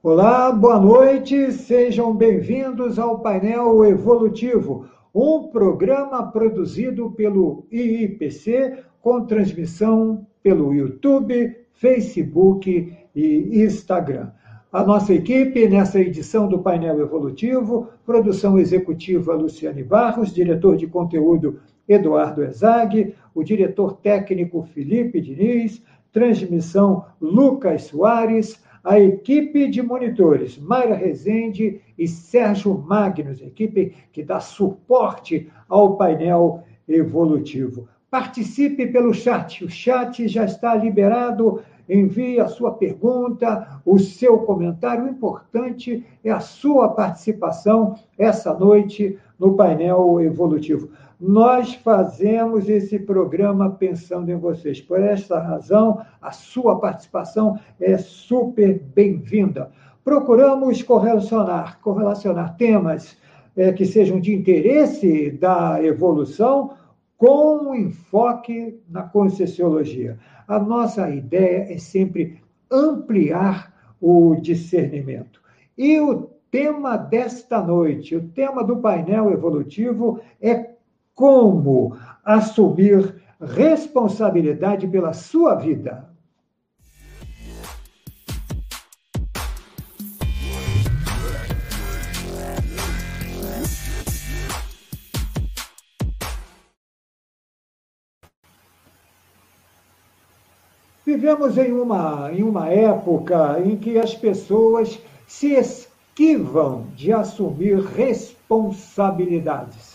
Olá, boa noite, sejam bem-vindos ao Painel Evolutivo, um programa produzido pelo IIPC com transmissão pelo YouTube, Facebook e Instagram. A nossa equipe nessa edição do Painel Evolutivo, produção executiva Luciane Barros, diretor de conteúdo Eduardo Ezag, o diretor técnico Felipe Diniz, transmissão Lucas Soares, a equipe de monitores Mayra Rezende e Sérgio Magnus, equipe que dá suporte ao painel evolutivo. Participe pelo chat, o chat já está liberado envie a sua pergunta, o seu comentário. O importante é a sua participação essa noite no painel evolutivo. Nós fazemos esse programa pensando em vocês. Por essa razão, a sua participação é super bem-vinda. Procuramos correlacionar, correlacionar temas é, que sejam de interesse da evolução com enfoque na conscienciologia. A nossa ideia é sempre ampliar o discernimento. E o tema desta noite, o tema do painel evolutivo é como assumir responsabilidade pela sua vida. Vivemos em uma, em uma época em que as pessoas se esquivam de assumir responsabilidades.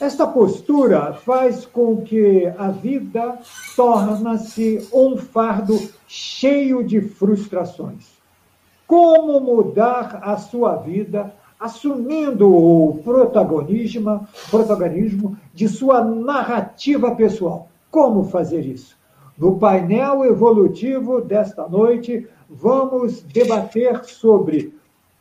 Esta postura faz com que a vida torne-se um fardo cheio de frustrações. Como mudar a sua vida assumindo o protagonismo, protagonismo de sua narrativa pessoal? Como fazer isso? No painel evolutivo desta noite, vamos debater sobre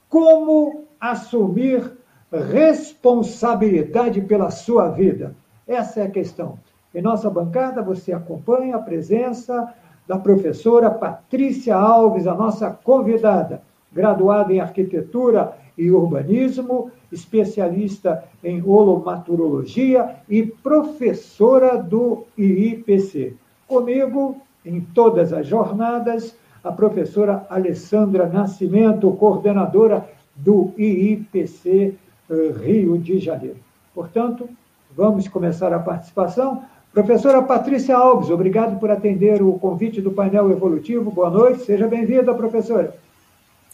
como assumir responsabilidade pela sua vida. Essa é a questão. Em nossa bancada, você acompanha a presença da professora Patrícia Alves, a nossa convidada, graduada em arquitetura e urbanismo, especialista em holomaturologia e professora do IIPC. Comigo, em todas as jornadas, a professora Alessandra Nascimento, coordenadora do IIPC Rio de Janeiro. Portanto, vamos começar a participação. Professora Patrícia Alves, obrigado por atender o convite do painel evolutivo. Boa noite, seja bem-vinda, professora.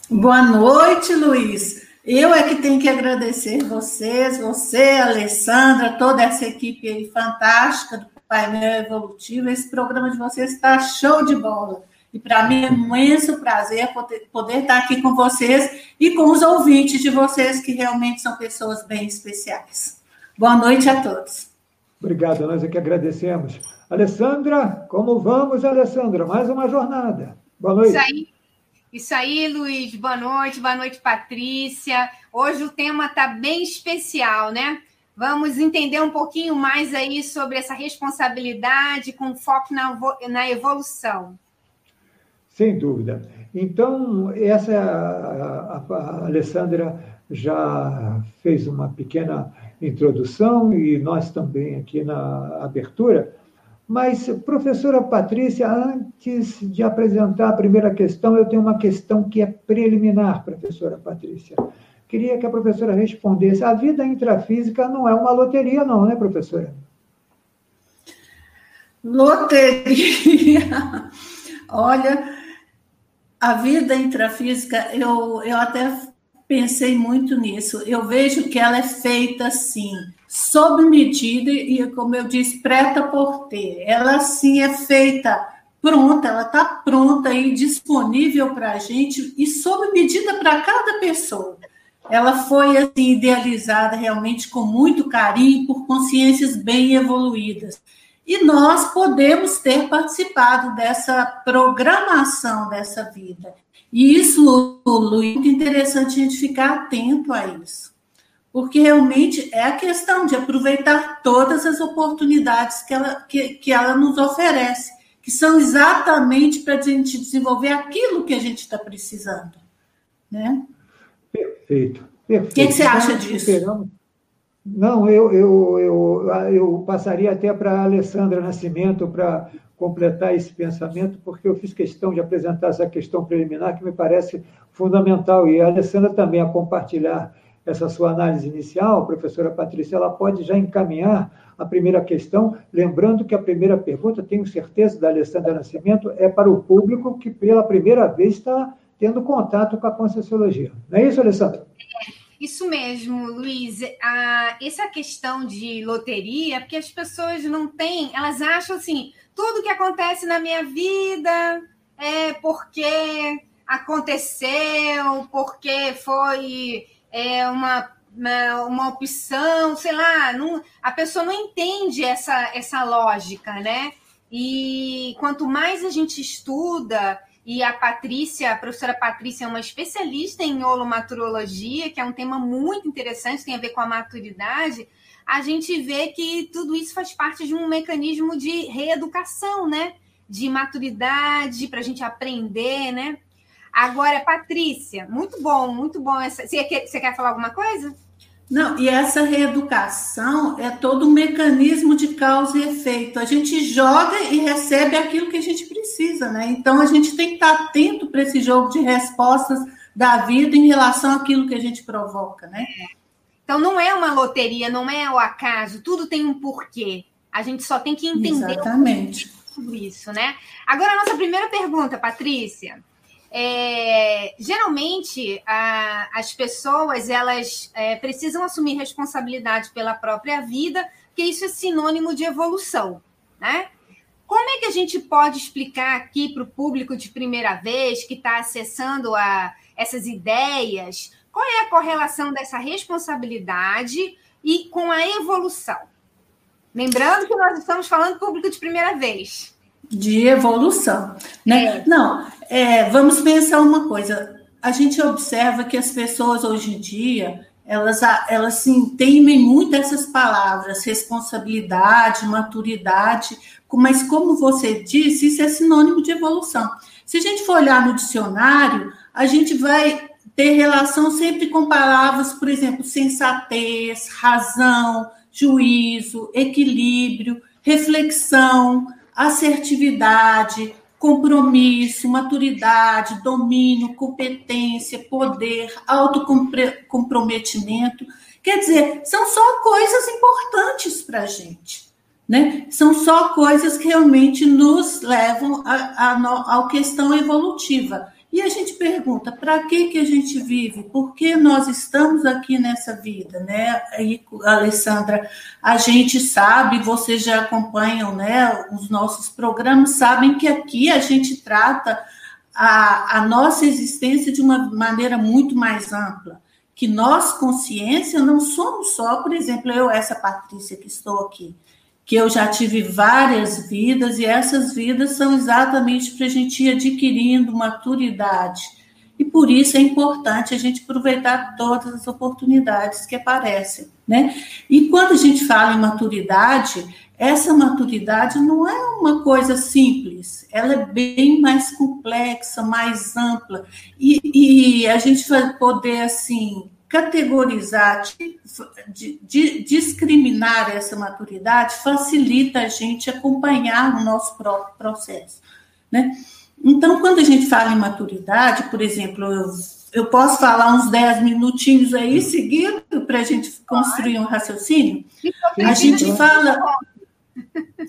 Boa noite, Luiz. Eu é que tenho que agradecer vocês, você, Alessandra, toda essa equipe fantástica do painel evolutivo. Esse programa de vocês está show de bola. E para mim é um imenso prazer poder, poder estar aqui com vocês e com os ouvintes de vocês, que realmente são pessoas bem especiais. Boa noite a todos. Obrigado, nós é que agradecemos. Alessandra, como vamos, Alessandra? Mais uma jornada. Boa noite. Isso aí, isso aí, Luiz. Boa noite, boa noite, Patrícia. Hoje o tema está bem especial, né? Vamos entender um pouquinho mais aí sobre essa responsabilidade com foco na, na evolução. Sem dúvida. Então, essa a, a Alessandra já fez uma pequena introdução e nós também aqui na abertura. Mas, professora Patrícia, antes de apresentar a primeira questão, eu tenho uma questão que é preliminar, professora Patrícia. Queria que a professora respondesse. A vida intrafísica não é uma loteria, não, né, professora? Loteria. Olha, a vida intrafísica, eu, eu até pensei muito nisso. Eu vejo que ela é feita assim, sob medida e, como eu disse, preta por ter. Ela sim é feita pronta, ela está pronta e disponível para a gente e sob medida para cada pessoa ela foi assim, idealizada realmente com muito carinho por consciências bem evoluídas. E nós podemos ter participado dessa programação dessa vida. E isso, Luiz, é muito interessante a gente ficar atento a isso. Porque realmente é a questão de aproveitar todas as oportunidades que ela, que, que ela nos oferece, que são exatamente para a gente desenvolver aquilo que a gente está precisando. né? Perfeito. Perfeito. O que, que você acha disso? Não, eu, eu, eu, eu passaria até para a Alessandra Nascimento para completar esse pensamento, porque eu fiz questão de apresentar essa questão preliminar que me parece fundamental, e a Alessandra também a compartilhar essa sua análise inicial, professora Patrícia, ela pode já encaminhar a primeira questão, lembrando que a primeira pergunta, tenho certeza, da Alessandra Nascimento, é para o público que pela primeira vez está tendo contato com a Conscienciologia. Não é isso, Alessandra? É. Isso mesmo, Luiz. A, essa questão de loteria, porque as pessoas não têm, elas acham assim, tudo que acontece na minha vida é porque aconteceu, porque foi é, uma, uma, uma, opção, sei lá, não, a pessoa não entende essa, essa lógica, né? E quanto mais a gente estuda e a Patrícia, a professora Patrícia é uma especialista em holomaturologia, que é um tema muito interessante, tem a ver com a maturidade. A gente vê que tudo isso faz parte de um mecanismo de reeducação, né? De maturidade, para a gente aprender, né? Agora, Patrícia, muito bom, muito bom. Essa... Você, quer, você quer falar alguma coisa? Não, e essa reeducação é todo um mecanismo de causa e efeito. A gente joga e recebe aquilo que a gente precisa, né? Então a gente tem que estar atento para esse jogo de respostas da vida em relação àquilo que a gente provoca, né? Então não é uma loteria, não é o acaso, tudo tem um porquê. A gente só tem que entender Exatamente. tudo isso, né? Agora, a nossa primeira pergunta, Patrícia. É, geralmente a, as pessoas elas é, precisam assumir responsabilidade pela própria vida, porque isso é sinônimo de evolução, né? Como é que a gente pode explicar aqui para o público de primeira vez que está acessando a, essas ideias qual é a correlação dessa responsabilidade e com a evolução? Lembrando que nós estamos falando público de primeira vez de evolução, né? É. Não, é, vamos pensar uma coisa. A gente observa que as pessoas hoje em dia elas, elas sim, temem muito essas palavras, responsabilidade, maturidade, mas como você disse, isso é sinônimo de evolução. Se a gente for olhar no dicionário, a gente vai ter relação sempre com palavras, por exemplo, sensatez, razão, juízo, equilíbrio, reflexão, assertividade, compromisso, maturidade, domínio, competência, poder, autocomprometimento. Quer dizer, são só coisas importantes para a gente. Né? São só coisas que realmente nos levam à questão evolutiva. E a gente pergunta, para que, que a gente vive? Por que nós estamos aqui nessa vida, né? Aí, Alessandra, a gente sabe, vocês já acompanham né, os nossos programas, sabem que aqui a gente trata a, a nossa existência de uma maneira muito mais ampla. Que nós, consciência, não somos só, por exemplo, eu, essa Patrícia que estou aqui que eu já tive várias vidas e essas vidas são exatamente para a gente ir adquirindo maturidade. E por isso é importante a gente aproveitar todas as oportunidades que aparecem, né? E quando a gente fala em maturidade, essa maturidade não é uma coisa simples, ela é bem mais complexa, mais ampla. E, e a gente vai poder, assim, categorizar, de, de, discriminar essa maturidade facilita a gente acompanhar o nosso próprio processo, né? Então, quando a gente fala em maturidade, por exemplo, eu, eu posso falar uns 10 minutinhos aí seguindo para a gente construir um raciocínio? A gente fala.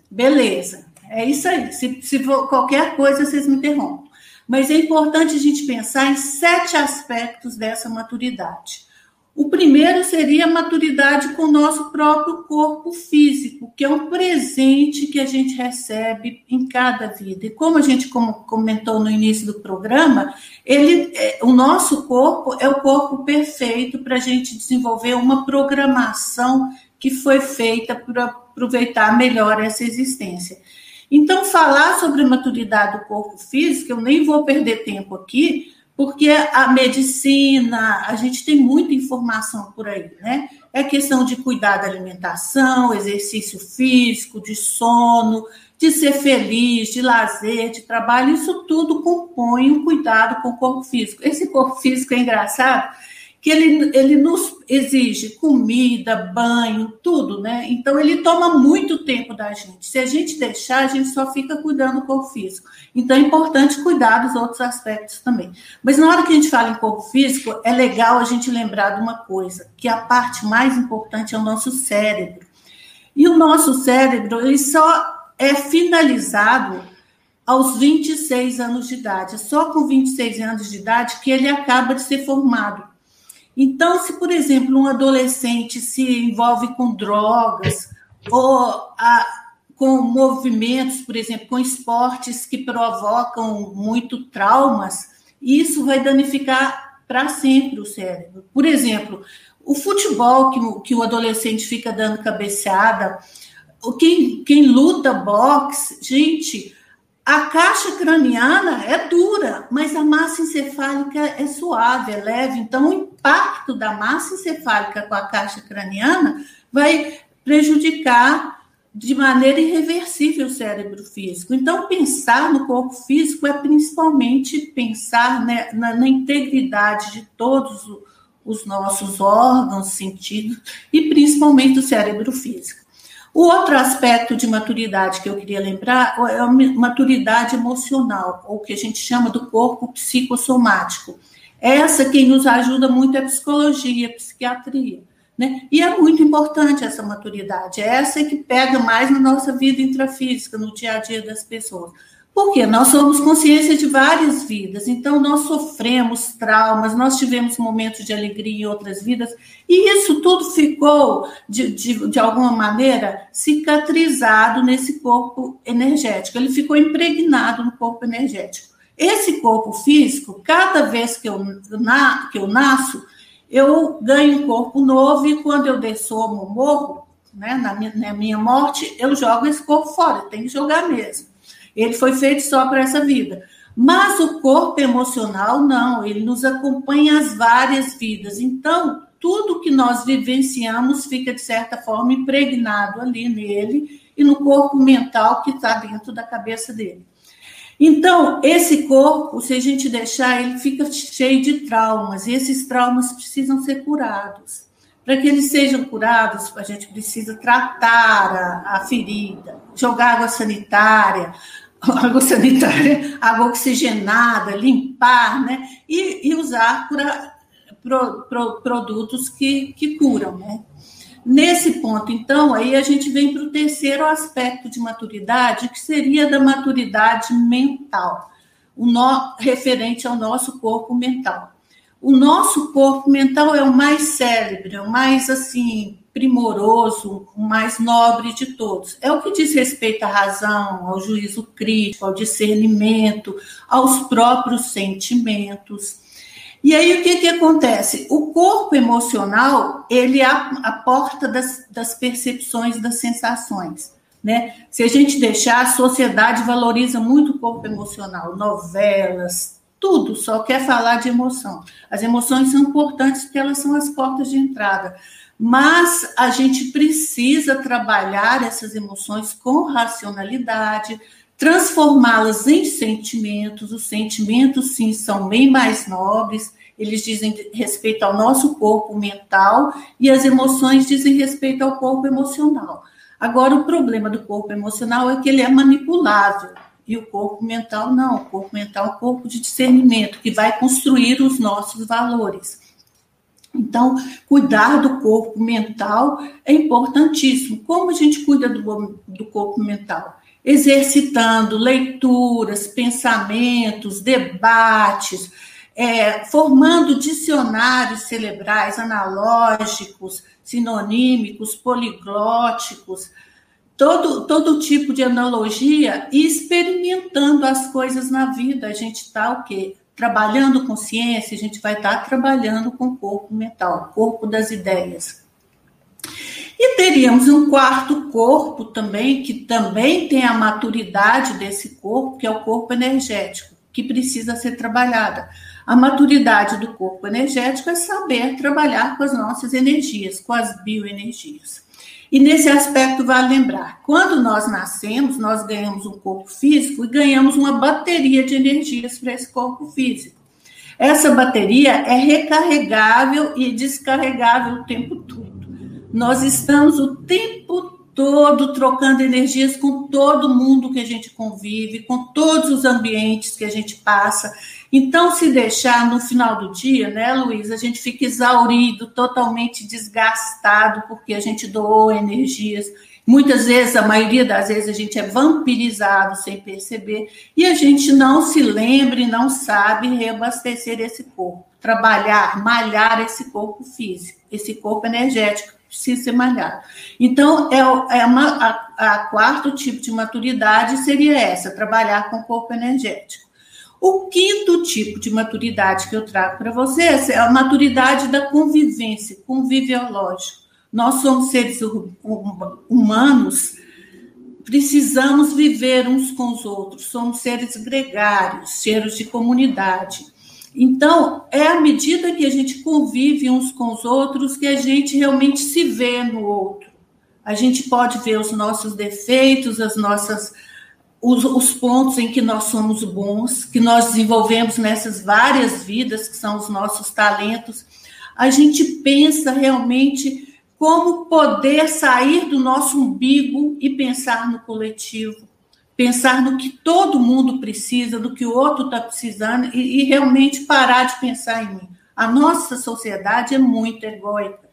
Beleza, é isso aí. Se, se for qualquer coisa, vocês me interrompem. Mas é importante a gente pensar em sete aspectos dessa maturidade. O primeiro seria a maturidade com o nosso próprio corpo físico, que é um presente que a gente recebe em cada vida. E como a gente comentou no início do programa, ele, é, o nosso corpo é o corpo perfeito para a gente desenvolver uma programação que foi feita para aproveitar melhor essa existência. Então, falar sobre maturidade do corpo físico, eu nem vou perder tempo aqui, porque a medicina, a gente tem muita informação por aí, né? É questão de cuidar da alimentação, exercício físico, de sono, de ser feliz, de lazer, de trabalho, isso tudo compõe um cuidado com o corpo físico. Esse corpo físico é engraçado, que ele, ele nos exige comida, banho, tudo, né? Então ele toma muito tempo da gente. Se a gente deixar, a gente só fica cuidando do corpo físico. Então é importante cuidar dos outros aspectos também. Mas na hora que a gente fala em corpo físico, é legal a gente lembrar de uma coisa, que a parte mais importante é o nosso cérebro. E o nosso cérebro, ele só é finalizado aos 26 anos de idade. É só com 26 anos de idade que ele acaba de ser formado. Então, se, por exemplo, um adolescente se envolve com drogas ou a, com movimentos, por exemplo, com esportes que provocam muito traumas, isso vai danificar para sempre o cérebro. Por exemplo, o futebol que, que o adolescente fica dando cabeceada, quem, quem luta boxe, gente, a caixa craniana é dura, mas a massa encefálica é suave, é leve. Então, impacto da massa encefálica com a caixa craniana vai prejudicar de maneira irreversível o cérebro físico. Então, pensar no corpo físico é principalmente pensar né, na, na, integridade de todos os nossos órgãos, sentidos, e principalmente do cérebro físico. O outro aspecto de maturidade que eu queria lembrar é a maturidade emocional, ou que a gente chama do corpo psicossomático. Essa quem nos ajuda muito é a psicologia, a psiquiatria. Né? E é muito importante essa maturidade, é essa que pega mais na nossa vida intrafísica, no dia a dia das pessoas. Porque nós somos consciência de várias vidas, então nós sofremos traumas, nós tivemos momentos de alegria em outras vidas, e isso tudo ficou, de, de, de alguma maneira, cicatrizado nesse corpo energético, ele ficou impregnado no corpo energético. Esse corpo físico, cada vez que eu, na, que eu nasço, eu ganho um corpo novo, e quando eu dessomo, morro, né, na, minha, na minha morte, eu jogo esse corpo fora, tem que jogar mesmo. Ele foi feito só para essa vida. Mas o corpo emocional, não, ele nos acompanha as várias vidas. Então, tudo que nós vivenciamos fica, de certa forma, impregnado ali nele e no corpo mental que está dentro da cabeça dele. Então, esse corpo, se a gente deixar, ele fica cheio de traumas, e esses traumas precisam ser curados. Para que eles sejam curados, a gente precisa tratar a, a ferida, jogar água sanitária, água sanitária, água oxigenada, limpar, né? E, e usar cura, pro, pro, produtos que, que curam, né? Nesse ponto, então, aí a gente vem para o terceiro aspecto de maturidade, que seria da maturidade mental, o no, referente ao nosso corpo mental. O nosso corpo mental é o mais célebre, é o mais assim primoroso, o mais nobre de todos. É o que diz respeito à razão, ao juízo crítico, ao discernimento, aos próprios sentimentos. E aí o que, que acontece? O corpo emocional ele é a, porta das, das percepções, das sensações. Né? Se a gente deixar, a sociedade valoriza muito o corpo emocional, novelas, tudo, só quer falar de emoção. As emoções são importantes porque elas são as portas de entrada mas a gente precisa trabalhar essas emoções com racionalidade, transformá-las em sentimentos. Os sentimentos, sim, são bem mais nobres, eles dizem respeito ao nosso corpo mental e as emoções dizem respeito ao corpo emocional. Agora, o problema do corpo emocional é que ele é manipulável e o corpo mental não. O corpo mental é um corpo de discernimento que vai construir os nossos valores. Então, cuidar do corpo mental é importantíssimo. Como a gente cuida do, do corpo mental? Exercitando leituras, pensamentos, debates, é, formando dicionários cerebrais analógicos, sinonímicos, poliglóticos, todo, todo tipo de analogia e experimentando as coisas na vida. A gente está o quê? trabalhando consciência, a gente vai estar trabalhando com o corpo mental, corpo das ideias. E teríamos um quarto corpo também, que também tem a maturidade desse corpo, que é o corpo energético, que precisa ser trabalhada. A maturidade do corpo energético é saber trabalhar com as nossas energias, com as bioenergias. E nesse aspecto, vale lembrar: quando nós nascemos, nós ganhamos um corpo físico e ganhamos uma bateria de energias para esse corpo físico. Essa bateria é recarregável e descarregável o tempo todo. Nós estamos o tempo todo trocando energias com todo mundo que a gente convive, com todos os ambientes que a gente passa. Então, se deixar no final do dia, né, Luiz, a gente fica exaurido, totalmente desgastado, porque a gente doou energias. Muitas vezes, a maioria das vezes, a gente é vampirizado sem perceber, e a gente não se lembra e não sabe reabastecer esse corpo, trabalhar, malhar esse corpo físico, esse corpo energético precisa ser malhado. Então, é, é uma, a, a quarto tipo de maturidade seria essa, trabalhar com o corpo energético. O quinto tipo de maturidade que eu trago para vocês é a maturidade da convivência, conviviológico. Nós somos seres humanos, precisamos viver uns com os outros, somos seres gregários, seres de comunidade. Então, é à medida que a gente convive uns com os outros que a gente realmente se vê no outro. A gente pode ver os nossos defeitos, as nossas os, os, pontos em que nós somos bons, que nós desenvolvemos nessas várias vidas, que são os nossos talentos. A gente pensa realmente como poder sair do nosso umbigo e pensar no coletivo pensar no que todo mundo precisa, do que o outro está precisando e, e, realmente parar de pensar em mim. A nossa sociedade é muito egóica.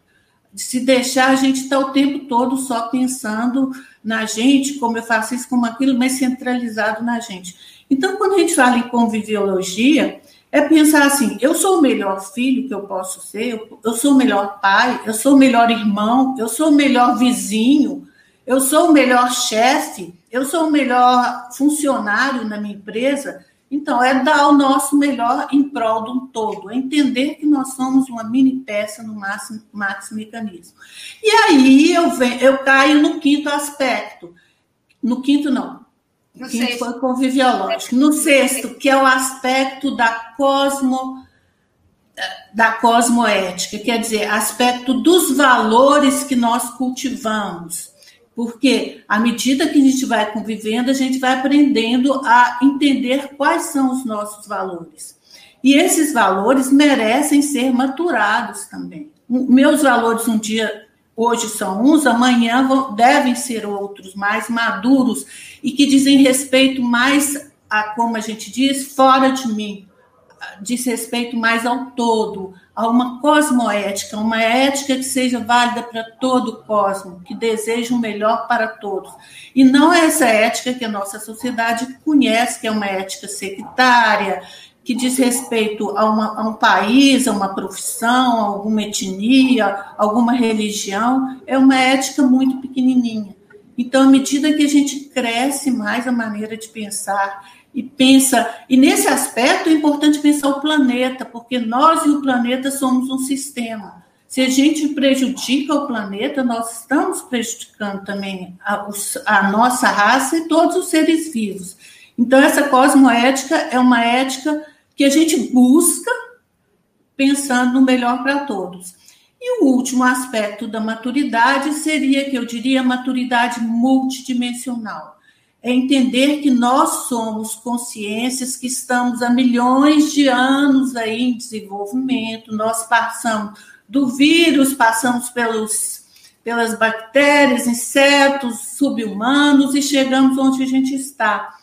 Se deixar, a gente está o tempo todo só pensando na gente, como eu faço isso, como aquilo, mas centralizado na gente. Então, quando a gente fala em conviviologia, é pensar assim: eu sou o melhor filho que eu posso ser, eu, eu sou o melhor pai, eu sou o melhor irmão, eu sou o melhor vizinho, eu sou o melhor chefe, eu sou o melhor funcionário na minha empresa. Então, é dar o nosso melhor em prol de um todo, é entender que nós somos uma mini peça no máximo, máximo mecanismo. E aí eu, venho, eu caio no quinto aspecto. No quinto, não. No quinto sexto. foi conviviológico. No sexto, que é o aspecto da cosmo da cosmoética, quer dizer, aspecto dos valores que nós cultivamos. Porque à medida que a gente vai convivendo, a gente vai aprendendo a entender quais são os nossos valores. E esses valores merecem ser maturados também. Meus valores um dia hoje são uns, amanhã vão, devem ser outros, mais maduros e que dizem respeito mais a, como a gente diz, fora de mim, diz respeito mais ao todo, a uma cosmoética, uma ética que seja válida para todo o cosmos, que deseja o melhor para todos. E não é essa ética que a nossa sociedade conhece, que é uma ética sectária, que diz respeito a, uma, a um país, a uma profissão, a alguma etnia, alguma religião, é uma ética muito pequenininha. Então, à medida que a gente cresce mais a maneira de pensar e pensa. E nesse aspecto é importante pensar o planeta, porque nós e o planeta somos um sistema. Se a gente prejudica o planeta, nós estamos prejudicando também a, a nossa raça e todos os seres vivos. Então, essa cosmoética é uma ética que a gente busca pensando no melhor para todos. E o último aspecto da maturidade seria, que eu diria, a maturidade multidimensional é entender que nós somos consciências que estamos há milhões de anos aí em desenvolvimento, nós passamos do vírus, passamos pelos, pelas bactérias, insetos, subhumanos e chegamos onde a gente está.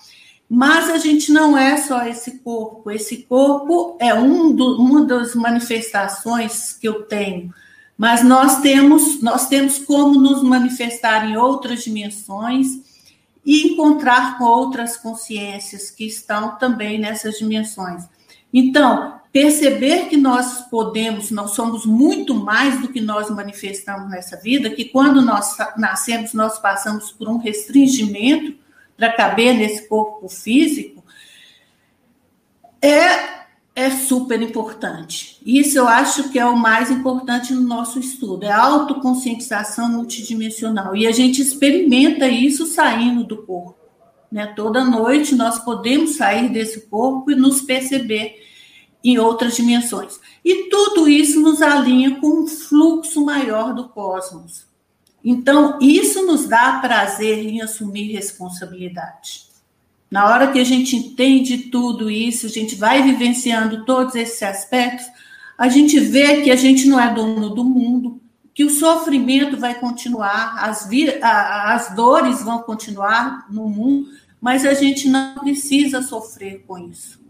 Mas a gente não é só esse corpo, esse corpo é um do, uma das manifestações que eu tenho, mas nós temos, nós temos como nos manifestar em outras dimensões e encontrar com outras consciências que estão também nessas dimensões. Então, perceber que nós podemos, nós somos muito mais do que nós manifestamos nessa vida, que quando nós nascemos, nós passamos por um restringimento para caber nesse corpo físico, é é super importante. Isso eu acho que é o mais importante no nosso estudo, é a autoconscientização multidimensional. E a gente experimenta isso saindo do corpo. Né? Toda noite nós podemos sair desse corpo e nos perceber. em outras dimensões. E tudo isso nos alinha com um fluxo maior do cosmos. Então, isso nos dá prazer em assumir responsabilidade. Na hora que a gente entende tudo isso, a gente vai vivenciando todos esses aspectos, a gente vê que a gente não é dono do mundo, que o sofrimento vai continuar, as, as dores vão continuar no mundo, mas a gente não precisa sofrer com isso.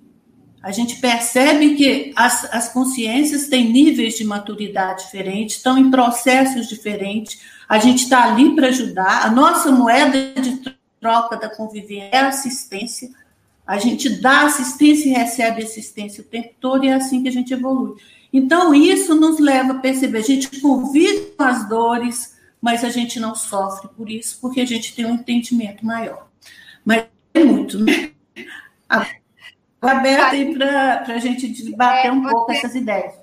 A gente percebe que as, as consciências têm níveis de maturidade diferentes, estão em processos diferentes. A gente está ali para ajudar. A nossa moeda de troca da convivência é assistência. A gente dá assistência e recebe assistência o tempo todo, e é assim que a gente evolui. Então, isso nos leva a perceber: a gente convive com as dores, mas a gente não sofre por isso, porque a gente tem um entendimento maior. Mas é muito, né? Aberta aí para a gente debater é, um você, pouco essas ideias.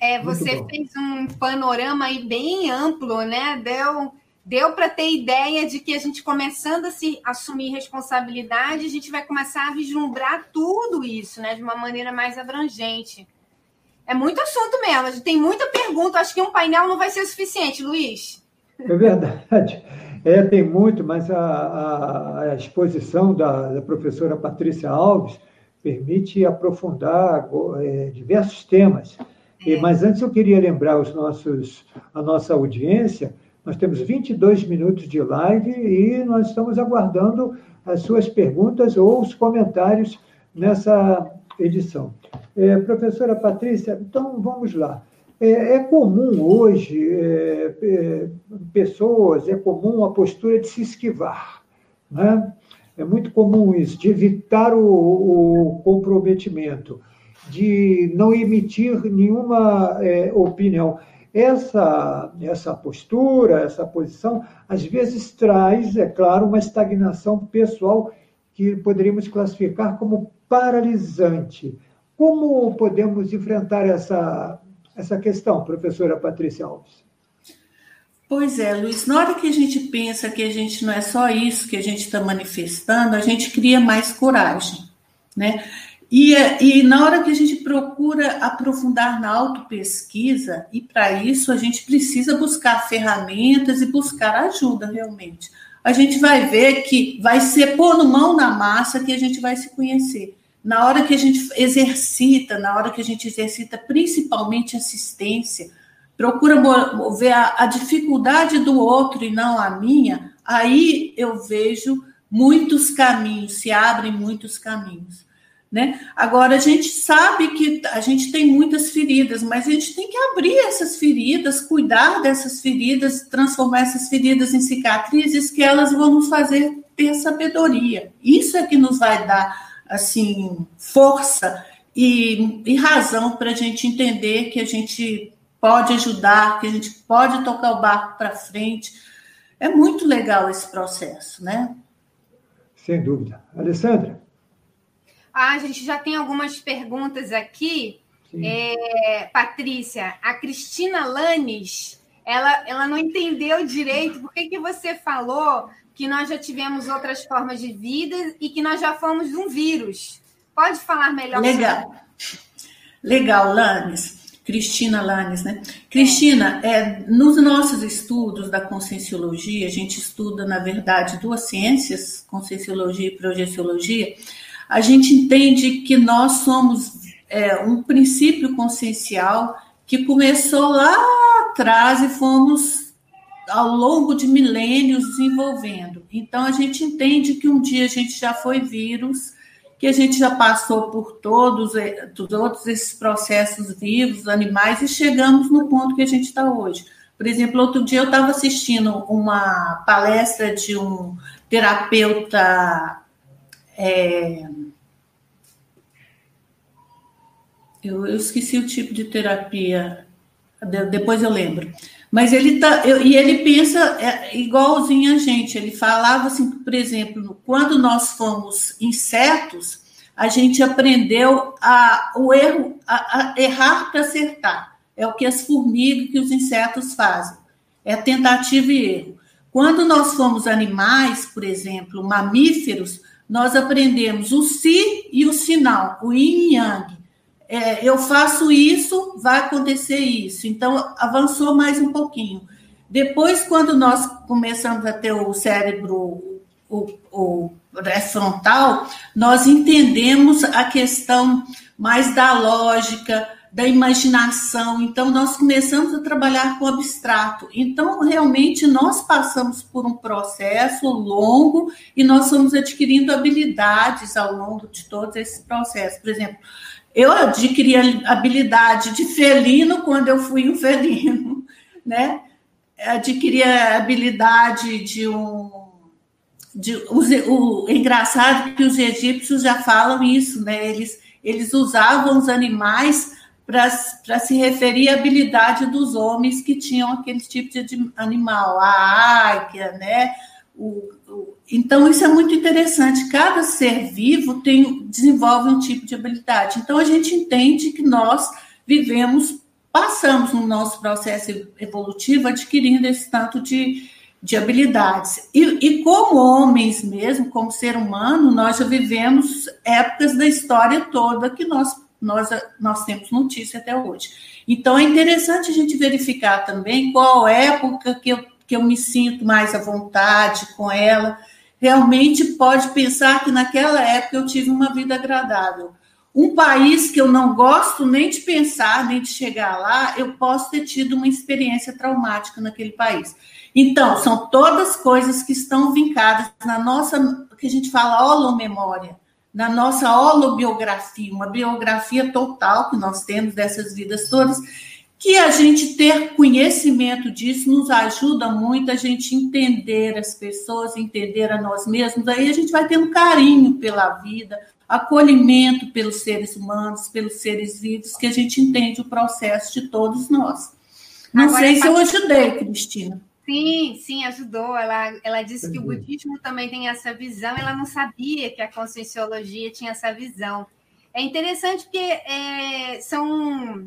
É, você fez um panorama aí bem amplo, né? Deu deu para ter ideia de que a gente começando a se assumir responsabilidade, a gente vai começar a vislumbrar tudo isso, né, de uma maneira mais abrangente. É muito assunto mesmo, a gente tem muita pergunta, acho que um painel não vai ser o suficiente, Luiz. É verdade. É, tem muito, mas a, a, a exposição da, da, professora Patrícia Alves permite aprofundar é, diversos temas. É. mas antes eu queria lembrar os nossos, a nossa audiência nós temos 22 minutos de live e nós estamos aguardando as suas perguntas ou os comentários nessa edição. É, professora Patrícia, então vamos lá. É, é comum hoje, é, é pessoas, é comum a postura de se esquivar. Né? É muito comum isso, de evitar o, o comprometimento, de não emitir nenhuma é, opinião essa, essa postura, essa posição, às vezes traz, é claro, uma estagnação pessoal que poderíamos classificar como paralisante. Como podemos enfrentar essa, essa questão, professora Patrícia Alves? Pois é, Luiz, na hora que a gente pensa que a gente não é só isso que a gente está manifestando, a gente cria mais coragem, né? E, e na hora que a gente procura aprofundar na autopesquisa, e para isso a gente precisa buscar ferramentas e buscar ajuda realmente. A gente vai ver que vai ser pôr mão na massa que a gente vai se conhecer. Na hora que a gente exercita, na hora que a gente exercita principalmente assistência, procura ver a, a dificuldade do outro e não a minha, aí eu vejo muitos caminhos, se abrem muitos caminhos. Né? Agora, a gente sabe que a gente tem muitas feridas, mas a gente tem que abrir essas feridas, cuidar dessas feridas, transformar essas feridas em cicatrizes que elas vão nos fazer ter sabedoria. Isso é que nos vai dar assim força e, e razão para a gente entender que a gente pode ajudar, que a gente pode tocar o barco para frente. É muito legal esse processo, né? Sem dúvida. Alessandra? Ah, a gente já tem algumas perguntas aqui. É, Patrícia, a Cristina Lanes, ela, ela não entendeu direito por que, que você falou que nós já tivemos outras formas de vida e que nós já fomos um vírus. Pode falar melhor? Legal. Legal, Lanes. Cristina Lanes, né? Cristina, é. é, nos nossos estudos da conscienciologia, a gente estuda, na verdade, duas ciências, conscienciologia e projeciologia, a gente entende que nós somos é, um princípio consciencial que começou lá atrás e fomos ao longo de milênios desenvolvendo. Então a gente entende que um dia a gente já foi vírus, que a gente já passou por todos, é, todos esses processos vivos, animais, e chegamos no ponto que a gente está hoje. Por exemplo, outro dia eu estava assistindo uma palestra de um terapeuta é, eu, eu, esqueci o tipo de terapia, depois eu lembro. Mas ele tá, eu, e ele pensa é, igualzinho a gente. Ele falava assim, por exemplo, quando nós fomos insetos, a gente aprendeu a, o erro, a, a errar para acertar. É o que as formigas, que os insetos fazem. É tentativa e erro. Quando nós fomos animais, por exemplo, mamíferos, nós aprendemos o si e o sinal, o yin yang. É, eu faço isso, vai acontecer isso. Então, avançou mais um pouquinho. Depois, quando nós começamos a ter o cérebro, o, o frontal, nós entendemos a questão mais da lógica, da imaginação. Então, nós começamos a trabalhar com o abstrato. Então, realmente, nós passamos por um processo longo e nós fomos adquirindo habilidades ao longo de todo esse processo. Por exemplo, eu adquiri a habilidade de felino quando eu fui um felino, né? Adquiri a habilidade de um. De, o, o, é engraçado que os egípcios já falam isso, né? Eles, eles usavam os animais para se referir à habilidade dos homens que tinham aquele tipo de animal, a águia, né? O, o, então, isso é muito interessante. Cada ser vivo tem, desenvolve um tipo de habilidade. Então, a gente entende que nós vivemos, passamos no nosso processo evolutivo adquirindo esse tanto de, de habilidades. E, e, como homens mesmo, como ser humano, nós já vivemos épocas da história toda que nós nós, nós temos notícia até hoje. Então, é interessante a gente verificar também qual época que eu, que eu me sinto mais à vontade com ela. Realmente pode pensar que naquela época eu tive uma vida agradável. Um país que eu não gosto nem de pensar, nem de chegar lá, eu posso ter tido uma experiência traumática naquele país. Então, são todas coisas que estão vincadas na nossa, que a gente fala holomemória na nossa holobiografia, uma biografia total que nós temos dessas vidas todas, que a gente ter conhecimento disso nos ajuda muito a gente entender as pessoas, entender a nós mesmos. Aí a gente vai ter um carinho pela vida, acolhimento pelos seres humanos, pelos seres vivos, que a gente entende o processo de todos nós. Não Agora, sei se eu ajudei, Cristina. Sim, sim, ajudou. Ela, ela disse que o budismo também tem essa visão, ela não sabia que a conscienciologia tinha essa visão. É interessante porque é, são,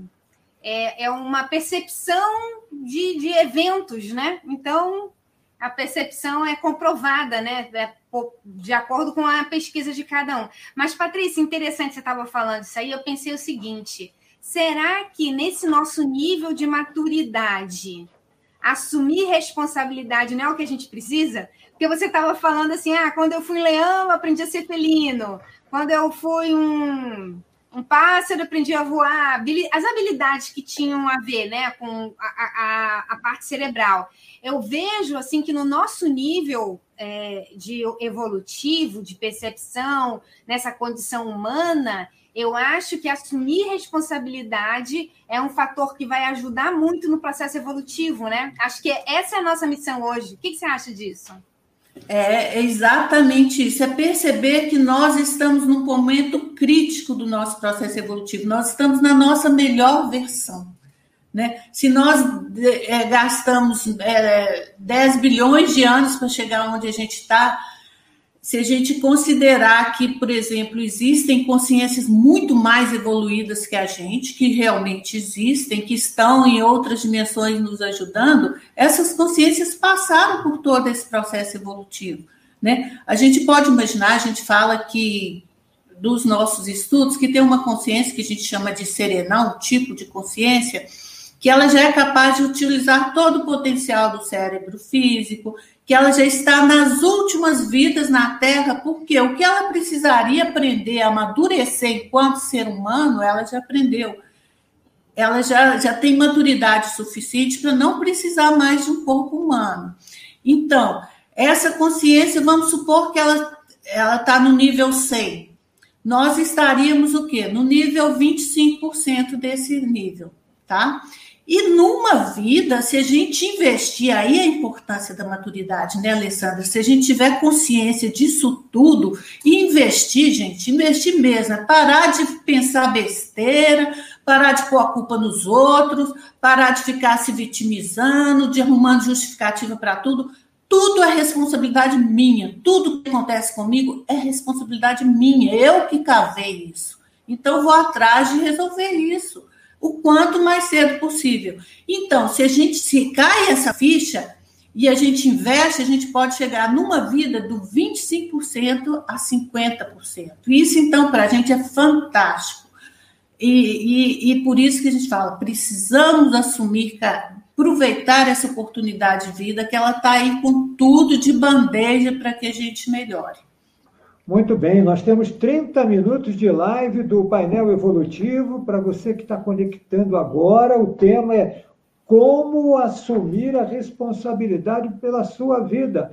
é, é uma percepção de, de eventos, né? Então, a percepção é comprovada, né? É, de acordo com a pesquisa de cada um. Mas, Patrícia, interessante você estava falando isso aí, eu pensei o seguinte: será que nesse nosso nível de maturidade assumir responsabilidade não é o que a gente precisa? Porque você estava falando assim, ah, quando eu fui leão, aprendi a ser felino. Quando eu fui um, um pássaro, aprendi a voar. As habilidades que tinham a ver né, com a, a, a parte cerebral. Eu vejo assim que no nosso nível é, de evolutivo, de percepção, nessa condição humana, eu acho que assumir responsabilidade é um fator que vai ajudar muito no processo evolutivo, né? Acho que essa é a nossa missão hoje. O que, você acha disso? É exatamente isso, é perceber que nós estamos num momento crítico do nosso processo evolutivo, nós estamos na nossa melhor versão. Né? Se nós é, gastamos é, 10 bilhões de anos para chegar onde a gente está, se a gente considerar que, por exemplo, existem consciências muito mais evoluídas que a gente, que realmente existem, que estão em outras dimensões nos ajudando, essas consciências passaram por todo esse processo evolutivo. Né? A gente pode imaginar, a gente fala que dos nossos estudos, que tem uma consciência que a gente chama de serenal, um tipo de consciência, que ela já é capaz de utilizar todo o potencial do cérebro físico, que ela já está nas últimas vidas na Terra, porque o que ela precisaria aprender, amadurecer enquanto ser humano, ela já aprendeu. Ela já, já tem maturidade suficiente para não precisar mais de um corpo humano. Então, essa consciência, vamos supor que ela está no nível 100. Nós estaríamos o quê? No nível 25% desse nível, tá? E numa vida, se a gente investir, aí é a importância da maturidade, né, Alessandra? Se a gente tiver consciência disso tudo e investir, gente, investir mesmo, é parar de pensar besteira, parar de pôr a culpa nos outros, parar de ficar se vitimizando, de arrumando justificativa para tudo. Tudo é responsabilidade minha. Tudo que acontece comigo é responsabilidade minha. Eu que cavei isso. Então, vou atrás de resolver isso o quanto mais cedo possível. Então, se a gente se cai essa ficha e a gente investe, a gente pode chegar numa vida do 25% a 50%. Isso, então, para a gente é fantástico. E, e, e, por isso que a gente fala, precisamos assumir, aproveitar essa oportunidade de vida, que ela está aí com tudo de bandeja para que a gente melhore. Muito bem, nós temos 30 minutos de live do painel evolutivo. Para você que está conectando agora, o tema é como assumir a responsabilidade pela sua vida.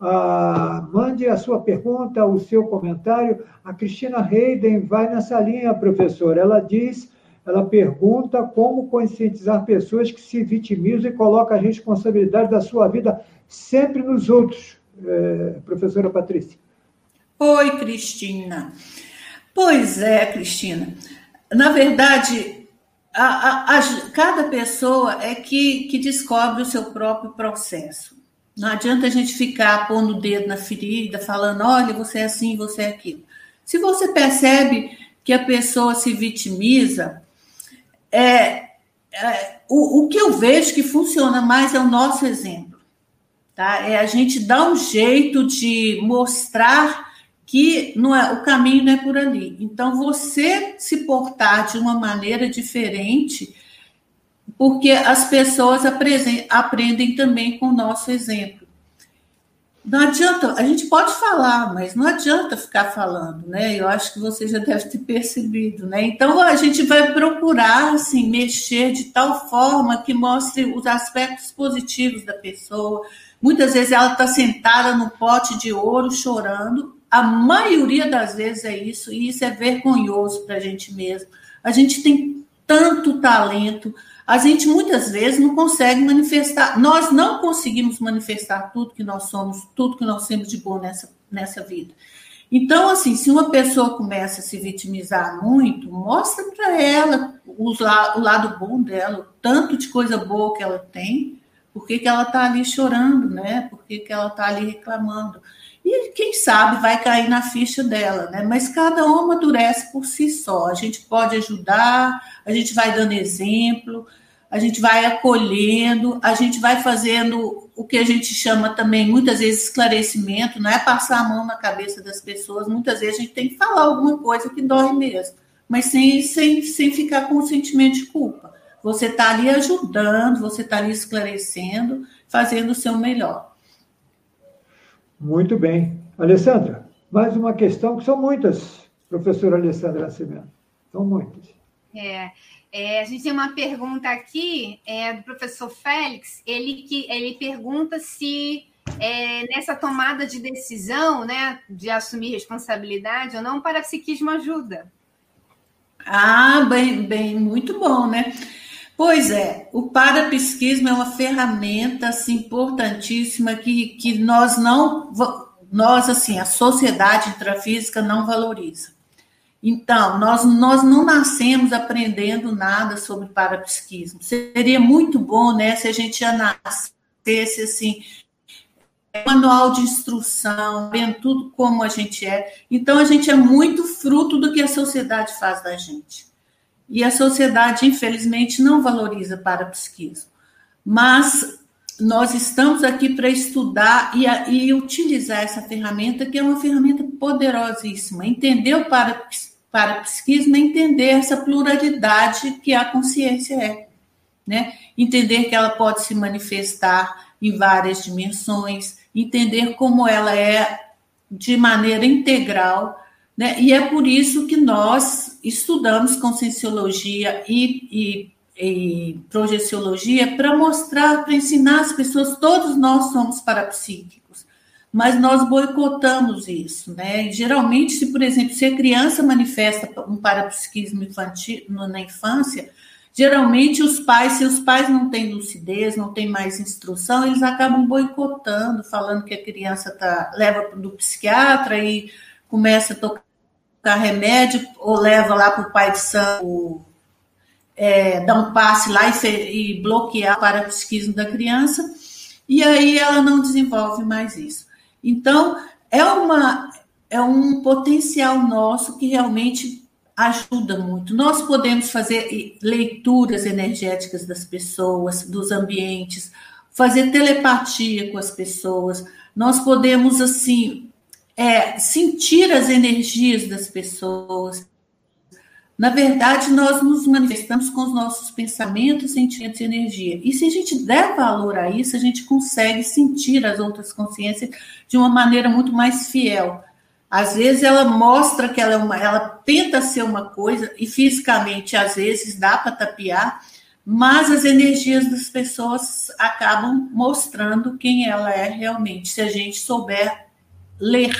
Ah, mande a sua pergunta, o seu comentário. A Cristina Hayden vai nessa linha, professor. Ela diz, ela pergunta como conscientizar pessoas que se vitimizam e colocam a responsabilidade da sua vida sempre nos outros. É, professora Patrícia. Oi, Cristina. Pois é, Cristina. Na verdade, a, a, a, cada pessoa é que, que descobre o seu próprio processo. Não adianta a gente ficar pondo o dedo na ferida, falando, olha, você é assim, você é aquilo. Se você percebe que a pessoa se vitimiza, é, é o, o que eu vejo que funciona mais é o nosso exemplo. Tá? É a gente dar um jeito de mostrar que não é, o caminho não é por ali. Então, você se portar de uma maneira diferente porque as pessoas aprendem também com o nosso exemplo. Não adianta, a gente pode falar, mas não adianta ficar falando, né? Eu acho que você já deve ter percebido, né? Então a gente vai procurar assim mexer de tal forma que mostre os aspectos positivos da pessoa. Muitas vezes ela está sentada no pote de ouro chorando. A maioria das vezes é isso, e isso é vergonhoso para a gente mesmo. A gente tem tanto talento, a gente muitas vezes não consegue manifestar, nós não conseguimos manifestar tudo que nós somos, tudo que nós temos de bom nessa, nessa vida. Então, assim, se uma pessoa começa a se vitimizar muito, mostra para ela o, o, lado bom dela, o tanto de coisa boa que ela tem, por que, ela está ali chorando, né? Por que ela está ali reclamando. E quem sabe vai cair na ficha dela, né? Mas cada um amadurece por si só. A gente pode ajudar, a gente vai dando exemplo, a gente vai acolhendo, a gente vai fazendo o que a gente chama também, muitas vezes, esclarecimento, não é passar a mão na cabeça das pessoas, muitas vezes a gente tem que falar alguma coisa que dói mesmo, mas sem, sem, sem ficar com o sentimento de culpa. Você está ali ajudando, você está ali esclarecendo, fazendo o seu melhor. Muito bem. Alessandra, mais uma questão, que são muitas, professora Alessandra Nascimento. São muitas. É, é, a gente tem uma pergunta aqui é, do professor Félix. Ele, que, ele pergunta se é, nessa tomada de decisão, né, de assumir responsabilidade ou não, o parapsiquismo ajuda. Ah, bem, bem, muito bom, né? Pois é, o parapsiquismo é uma ferramenta assim, importantíssima que, que nós não, nós assim, a sociedade intrafísica não valoriza. Então, nós, nós não nascemos aprendendo nada sobre parapsiquismo. Seria muito bom, né, se a gente já nascesse assim, manual de instrução, vendo tudo como a gente é. Então, a gente é muito fruto do que a sociedade faz da gente. E a sociedade, infelizmente, não valoriza parapsiquismo. Mas nós estamos aqui para estudar e, e, utilizar essa ferramenta, que é uma ferramenta poderosíssima. Entender o parapsiquismo é entender essa pluralidade que a consciência é. Né? Entender que ela pode se manifestar em várias dimensões, entender como ela é de maneira integral né? E é por isso que nós estudamos conscienciologia e, e, e projeciologia para mostrar, para ensinar as pessoas, todos nós somos parapsíquicos, mas nós boicotamos isso. Né? Geralmente, se, por exemplo, se a criança manifesta um parapsiquismo infantil na infância, geralmente os pais, se os pais não têm lucidez, não têm mais instrução, eles acabam boicotando, falando que a criança tá, leva do psiquiatra e começa a tocar remédio ou leva lá para o pai de santo é, dar um passe lá e, e bloquear o parapsiquismo da criança, e aí ela não desenvolve mais isso. Então, é, uma, é um potencial nosso que realmente ajuda muito. Nós podemos fazer leituras energéticas das pessoas, dos ambientes, fazer telepatia com as pessoas. Nós podemos, assim, é, sentir as energias das pessoas. Na verdade, nós nos manifestamos com os nossos pensamentos, sentimentos e energia. E se a gente der valor a isso, a gente consegue sentir as outras consciências de uma maneira muito mais fiel. Às vezes ela mostra que ela é uma, ela tenta ser uma coisa e fisicamente às vezes dá para tapear, mas as energias das pessoas acabam mostrando quem ela é realmente, se a gente souber ler,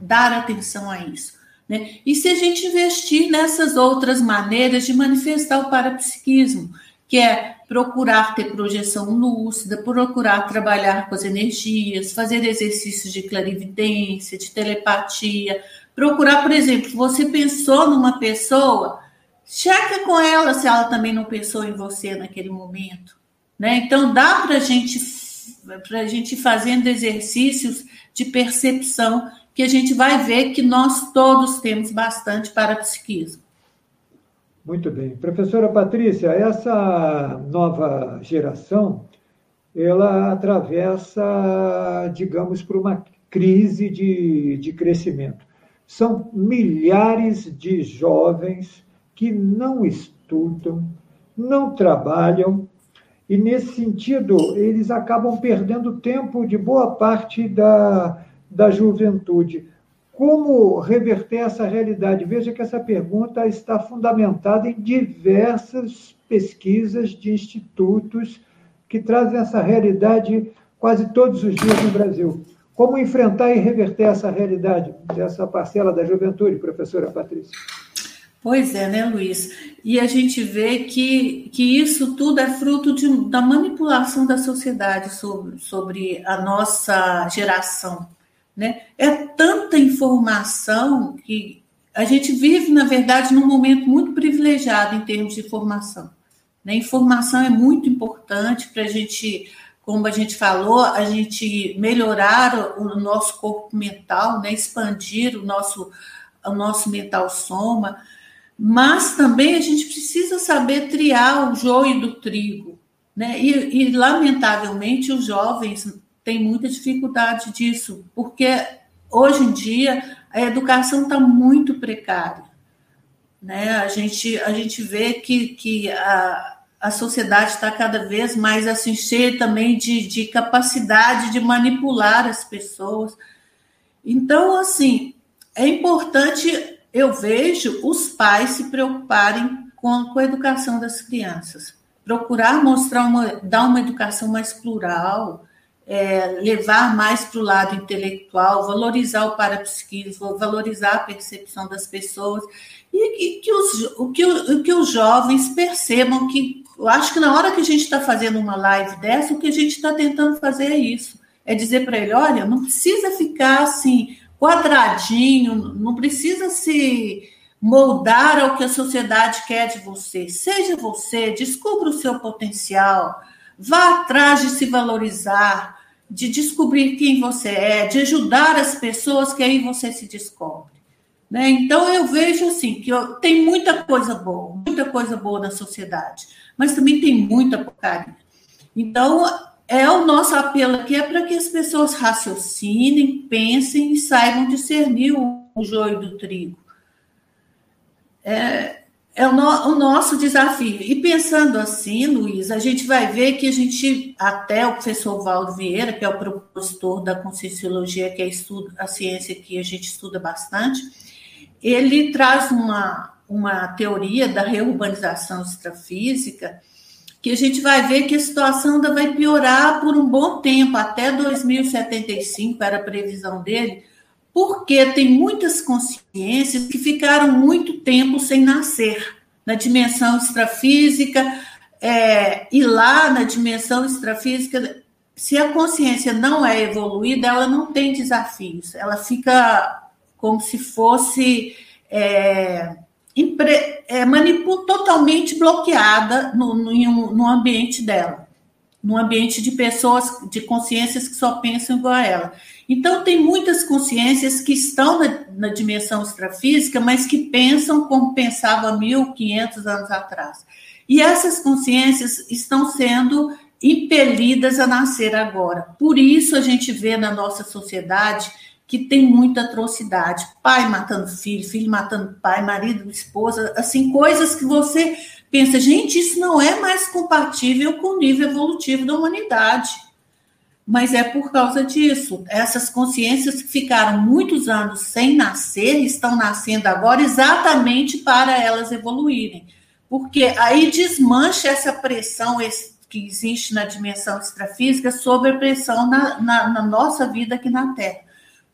dar atenção a isso. Né? E se a gente investir nessas outras maneiras de manifestar o parapsiquismo, que é procurar ter projeção lúcida, procurar trabalhar com as energias, fazer exercícios de clarividência, de telepatia, procurar, por exemplo, você pensou numa pessoa, checa com ela se ela também não pensou em você naquele momento. Né? Então, dá para gente, a gente fazendo exercícios de percepção que a gente vai ver que nós todos temos bastante parapsiquismo. Muito bem. Professora Patrícia, essa nova geração, ela atravessa, digamos, por uma crise de, de crescimento. São milhares de jovens que não estudam, não trabalham, e nesse sentido, eles acabam perdendo tempo de boa parte da, da juventude. Como reverter essa realidade? Veja que essa pergunta está fundamentada em diversas pesquisas de institutos que trazem essa realidade quase todos os dias no Brasil. Como enfrentar e reverter essa realidade dessa parcela da juventude, professora Patrícia? Pois é, né, Luiz? E a gente vê que, que isso tudo é fruto de, da manipulação da sociedade sobre, sobre a nossa geração. Né? É tanta informação que a gente vive, na verdade, num momento muito privilegiado em termos de informação. Né? Informação é muito importante para a gente, como a gente falou, a gente melhorar o nosso corpo mental, né? expandir o nosso, o nosso mental soma, mas também a gente precisa saber triar o joio do trigo. Né? E, e lamentavelmente, os jovens tem muita dificuldade disso, porque hoje em dia a educação está muito precária. Né? A, gente, a gente vê que, que a, a sociedade está cada vez mais assim, cheia também de, de capacidade de manipular as pessoas. Então, assim, é importante, eu vejo, os pais se preocuparem com, com a educação das crianças. Procurar mostrar uma, dar uma educação mais plural, é, levar mais para o lado intelectual, valorizar o parapsiquismo, valorizar a percepção das pessoas e, e que, os, o que, o, que os jovens percebam que eu acho que na hora que a gente está fazendo uma live dessa, o que a gente está tentando fazer é isso. É dizer para ele, olha, não precisa ficar assim, quadradinho, não precisa se moldar ao que a sociedade quer de você. Seja você, descubra o seu potencial, Vá atrás de se valorizar, de descobrir quem você é, de ajudar as pessoas que aí você se descobre. Né? Então eu vejo assim que tem muita coisa boa, muita coisa boa na sociedade, mas também tem muita porcaria. Então é o nosso apelo aqui é para que as pessoas raciocinem, pensem e saibam discernir o, joio do trigo. É, é o, no, o, nosso desafio. E pensando assim, Luiz, a gente vai ver que a gente, até o professor Valdo Vieira, que é o propositor da Conscienciologia, que é estudo, a ciência que a gente estuda bastante, ele traz uma, uma teoria da reurbanização extrafísica, que a gente vai ver que a situação ainda vai piorar por um bom tempo, até 2075 era a previsão dele, porque tem muitas consciências que ficaram muito tempo sem nascer. Na dimensão extrafísica, é, e lá na dimensão extrafísica, se a consciência não é evoluída, ela não tem desafios, ela fica como se fosse é, é, manipul, totalmente bloqueada no, no, no ambiente dela, no ambiente de pessoas, de consciências que só pensam igual a ela. Então, tem muitas consciências que estão na, na dimensão extrafísica, mas que pensam como pensavam 1.500 anos atrás. E essas consciências estão sendo impelidas a nascer agora. Por isso, a gente vê na nossa sociedade que tem muita atrocidade. Pai matando filho, filho matando pai, marido, esposa, assim, coisas que você pensa, gente, isso não é mais compatível com o nível evolutivo da humanidade. Mas é por causa disso. Essas consciências que ficaram muitos anos sem nascer, estão nascendo agora exatamente para elas evoluírem. Porque aí desmancha essa pressão que existe na dimensão extrafísica sobre a pressão na, na, na nossa vida aqui na Terra.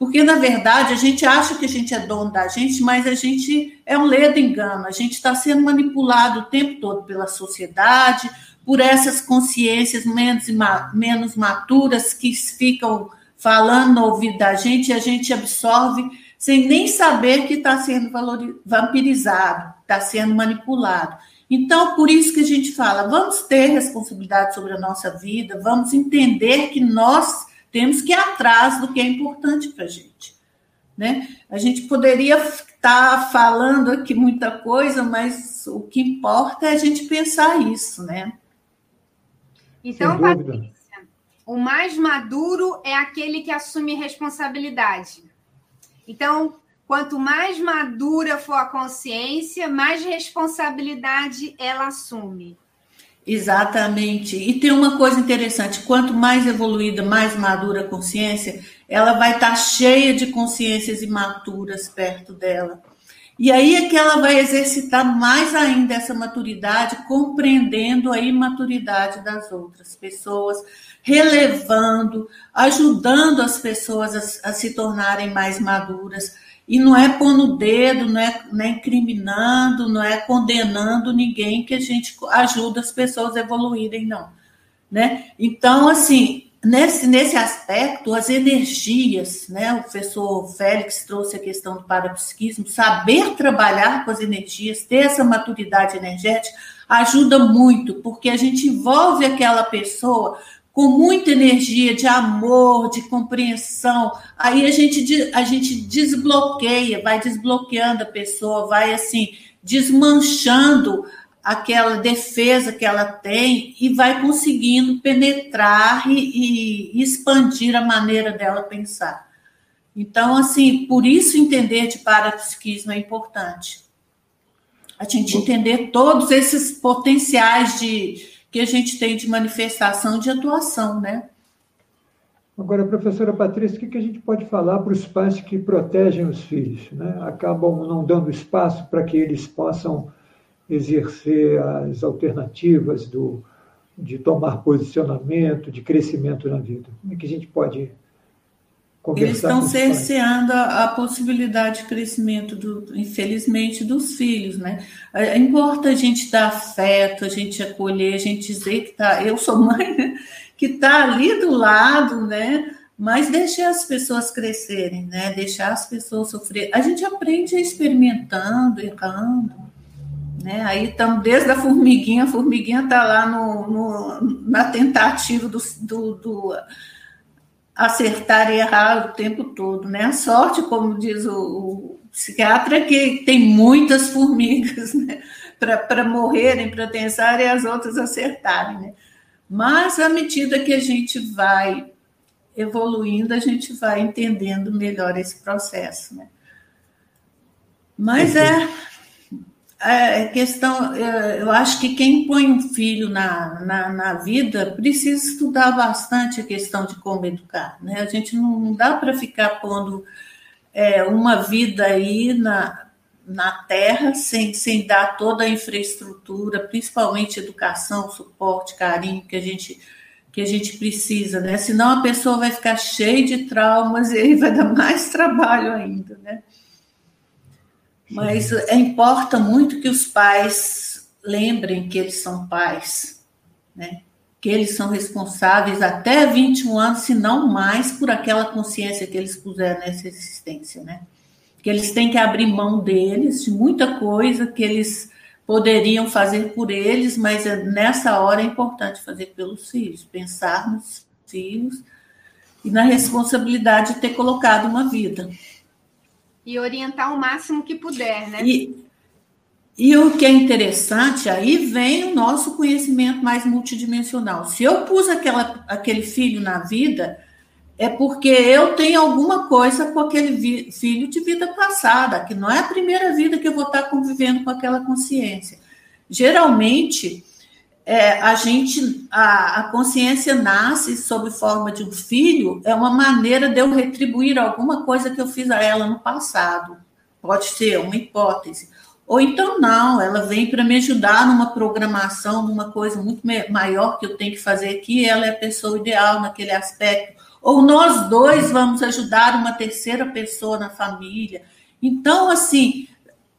Porque, na verdade, a gente acha que a gente é dono da gente, mas a gente é um ledo engano. A gente está sendo manipulado o tempo todo pela sociedade, por essas consciências menos, menos maturas que ficam falando no ouvido da gente e a gente absorve sem nem saber que está sendo vampirizado, está sendo manipulado. Então, por isso que a gente fala, vamos ter responsabilidade sobre a nossa vida, vamos entender que nós temos que ir atrás do que é importante para a gente. Né? A gente poderia estar tá falando aqui muita coisa, mas o que importa é a gente pensar isso, né? Então, Patrícia, o mais maduro é aquele que assume responsabilidade. Então, quanto mais madura for a consciência, mais responsabilidade ela assume. Exatamente. E tem uma coisa interessante: quanto mais evoluída, mais madura a consciência, ela vai estar cheia de consciências imaturas perto dela. E aí é que ela vai exercitar mais ainda essa maturidade, compreendendo a imaturidade das outras pessoas, relevando, ajudando as pessoas a, a se tornarem mais maduras. E não é pondo o dedo, não é, não é incriminando, não é condenando ninguém que a gente ajuda as pessoas a evoluírem, não. Né? Então, assim, nesse, nesse aspecto, as energias, né? O professor Félix trouxe a questão do parapsiquismo, saber trabalhar com as energias, ter essa maturidade energética, ajuda muito, porque a gente envolve aquela pessoa com muita energia de amor, de compreensão. Aí a gente, a gente desbloqueia, vai desbloqueando a pessoa, vai assim, desmanchando aquela defesa que ela tem e vai conseguindo penetrar e, e, expandir a maneira dela pensar. Então, assim, por isso entender de parapsiquismo é importante. A gente entender todos esses potenciais de que a gente tem de manifestação de atuação, né? Agora, professora Patrícia, o que a gente pode falar para os pais que protegem os filhos? Né? Acabam não dando espaço para que eles possam exercer as alternativas do, de tomar posicionamento, de crescimento na vida? Como é que a gente pode Eles estão cerceando a, a, possibilidade de crescimento, do, infelizmente, dos filhos, né? É, importa a gente dar afeto, a gente acolher, a gente dizer que tá, eu sou mãe, né? que está ali do lado, né? Mas deixar as pessoas crescerem, né? Deixar as pessoas sofrer. A gente aprende experimentando, errando. Né? Aí estamos desde a formiguinha, a formiguinha está lá no, no, na tentativa do, do, do, acertar e errar o tempo todo. Né? A sorte, como diz o, o psiquiatra, é que tem muitas formigas né? para morrerem, para pensar e as outras acertarem. Né? Mas à medida que a gente vai evoluindo, a gente vai entendendo melhor esse processo. Né? Mas é é, é questão, eu acho que quem põe um filho na, na, na, vida precisa estudar bastante a questão de como educar. Né? A gente não, não dá para ficar pondo é, uma vida aí na, na terra sem, sem dar toda a infraestrutura, principalmente educação, suporte, carinho que a gente que a gente precisa, né? Senão a pessoa vai ficar cheia de traumas e aí vai dar mais trabalho ainda, né? Mas é, importa muito que os pais lembrem que eles são pais, né? que eles são responsáveis até 21 anos, se não mais, por aquela consciência que eles puseram nessa existência. Né? Que eles têm que abrir mão deles, de muita coisa que eles poderiam fazer por eles, mas é, nessa hora é importante fazer pelos filhos, pensar nos filhos e na responsabilidade de ter colocado uma vida e orientar o máximo que puder, né? E, e o que é interessante, aí vem o nosso conhecimento mais multidimensional. Se eu pus aquela, aquele filho na vida, é porque eu tenho alguma coisa com aquele filho de vida passada, que não é a primeira vida que eu vou estar convivendo com aquela consciência. Geralmente, é, a gente, a, a, consciência nasce sob forma de um filho, é uma maneira de eu retribuir alguma coisa que eu fiz a ela no passado. Pode ser uma hipótese. Ou então não, ela vem para me ajudar numa programação, numa coisa muito maior que eu tenho que fazer aqui, ela é a pessoa ideal naquele aspecto ou nós dois vamos ajudar uma terceira pessoa na família. Então, assim,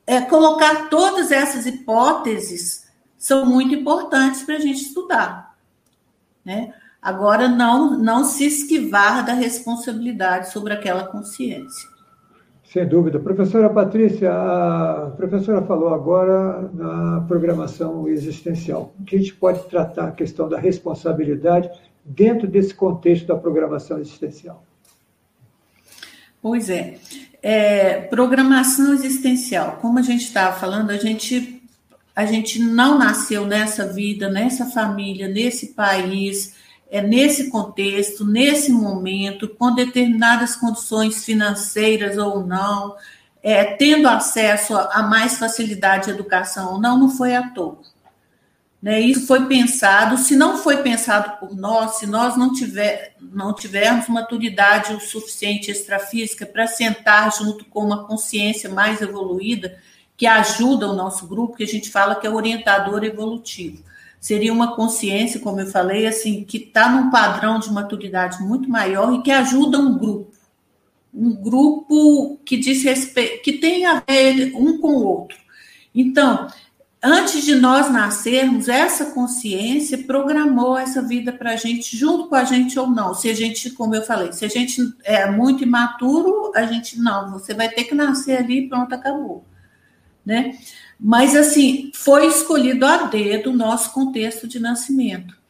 é, colocar todas essas hipóteses são muito importantes para a gente estudar. Né? Agora, não, não se esquivar da responsabilidade sobre aquela consciência. Sem dúvida. Professora Patrícia, a professora falou agora na programação existencial. O que a gente pode tratar a questão da responsabilidade dentro desse contexto da programação existencial? Pois é. é programação existencial, como a gente estava falando, a gente, a gente não nasceu nessa vida, nessa família, nesse país, é nesse contexto, nesse momento, com determinadas condições financeiras ou não, é, tendo acesso a mais facilidade de educação ou não, não foi à toa. Né? Isso foi pensado, se não foi pensado por nós, se nós não, tiver, não tivermos maturidade o suficiente extrafísica para sentar junto com uma consciência mais evoluída, que ajuda o nosso grupo, que a gente fala que é orientador evolutivo. Seria uma consciência, como eu falei, assim, que está num padrão de maturidade muito maior e que ajuda um grupo. Um grupo que diz respeito, que tem a ver um com o outro. Então, antes de nós nascermos, essa consciência programou essa vida para a gente, junto com a gente ou não. Se a gente, como eu falei, se a gente é muito imaturo, a gente não, você vai ter que nascer ali e pronto, acabou. Né? Mas, assim, foi escolhido a dedo o nosso contexto de nascimento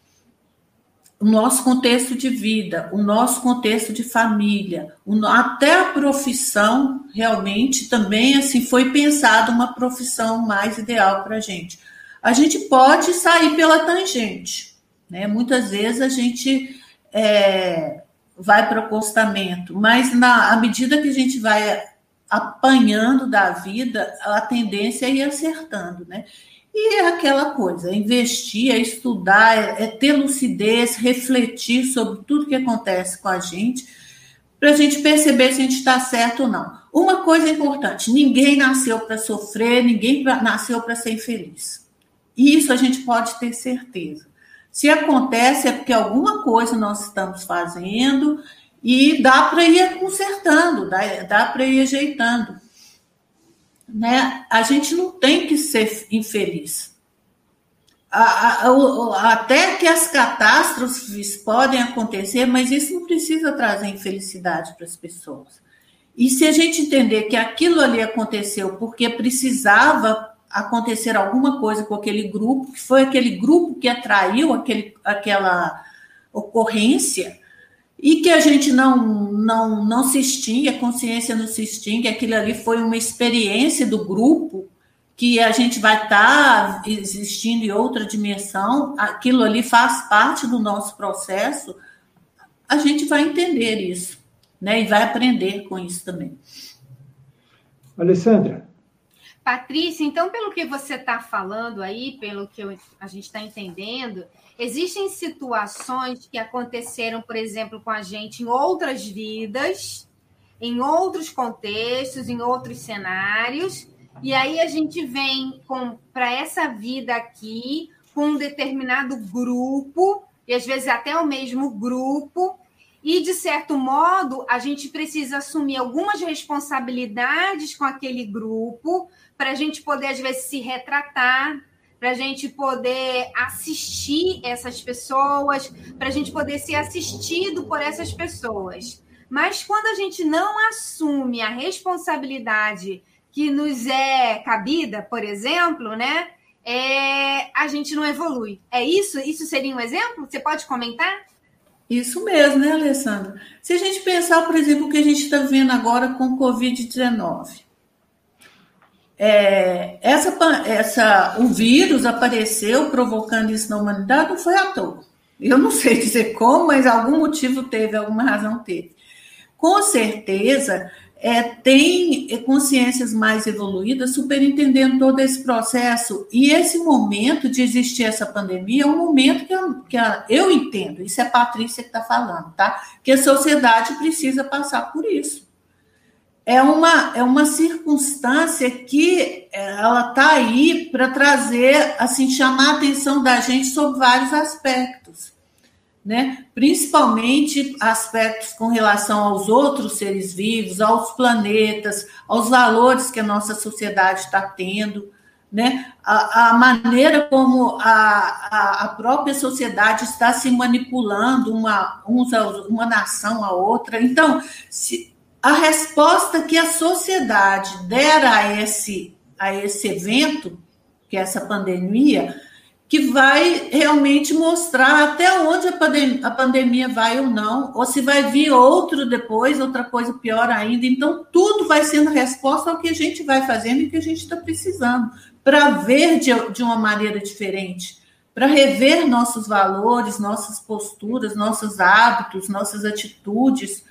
o nosso contexto de vida, o nosso contexto de família, até a profissão realmente também assim foi pensada uma profissão mais ideal para a gente. A gente pode sair pela tangente, né? Muitas vezes a gente é, vai para o acostamento, mas na à medida que a gente vai apanhando da vida, a tendência é ir acertando, né? E é aquela coisa, investir, é estudar, é, é ter lucidez, refletir sobre tudo que acontece com a gente, para a gente perceber se a gente está certo ou não. Uma coisa importante: ninguém nasceu para sofrer, ninguém nasceu para ser infeliz. Isso a gente pode ter certeza. Se acontece, é porque alguma coisa nós estamos fazendo e dá para ir consertando, dá, dá para ir ajeitando né? A gente não tem que ser infeliz. A, a, a, até que as catástrofes podem acontecer, mas isso não precisa trazer infelicidade para as pessoas. E se a gente entender que aquilo ali aconteceu porque precisava acontecer alguma coisa com aquele grupo, que foi aquele grupo que atraiu aquele, aquela ocorrência, e que a gente não, não, não se extingue, a consciência não se extingue, aquilo ali foi uma experiência do grupo, que a gente vai estar tá existindo em outra dimensão, aquilo ali faz parte do nosso processo, a gente vai entender isso, né? E vai aprender com isso também. Alessandra. Patrícia, então, pelo que você está falando aí, pelo que a gente está entendendo, Existem situações que aconteceram, por exemplo, com a gente em outras vidas, em outros contextos, em outros cenários, e aí a gente vem para essa vida aqui com um determinado grupo, e às vezes até o mesmo grupo, e de certo modo a gente precisa assumir algumas responsabilidades com aquele grupo para a gente poder às vezes se retratar, para a gente poder assistir essas pessoas, para a gente poder ser assistido por essas pessoas. Mas quando a gente não assume a responsabilidade que nos é cabida, por exemplo, né? É, a gente não evolui. É isso? Isso seria um exemplo? Você pode comentar? Isso mesmo, né, Alessandra? Se a gente pensar, por exemplo, o que a gente está vendo agora com o Covid-19, é, essa, essa, o vírus apareceu provocando isso na humanidade, não foi à toa. Eu não sei dizer como, mas algum motivo teve, alguma razão teve. Com certeza, é, tem consciências mais evoluídas superintendendo todo esse processo. E esse momento de existir essa pandemia é um momento que, eu, que eu entendo, isso é a Patrícia que está falando, tá? Que a sociedade precisa passar por isso é uma, é uma circunstância que é, ela está aí para trazer, assim, chamar a atenção da gente sobre vários aspectos, né? Principalmente aspectos com relação aos outros seres vivos, aos planetas, aos valores que a nossa sociedade está tendo, né? A, a maneira como a, a, a, própria sociedade está se manipulando uma, uma nação a outra. Então, se, a resposta que a sociedade der a esse, a esse evento, que é essa pandemia, que vai realmente mostrar até onde a pandemia, a pandemia vai ou não, ou se vai vir outro depois, outra coisa pior ainda. Então, tudo vai sendo resposta ao que a gente vai fazendo e que a gente está precisando, para ver de, de uma maneira diferente, para rever nossos valores, nossas posturas, nossos hábitos, nossas atitudes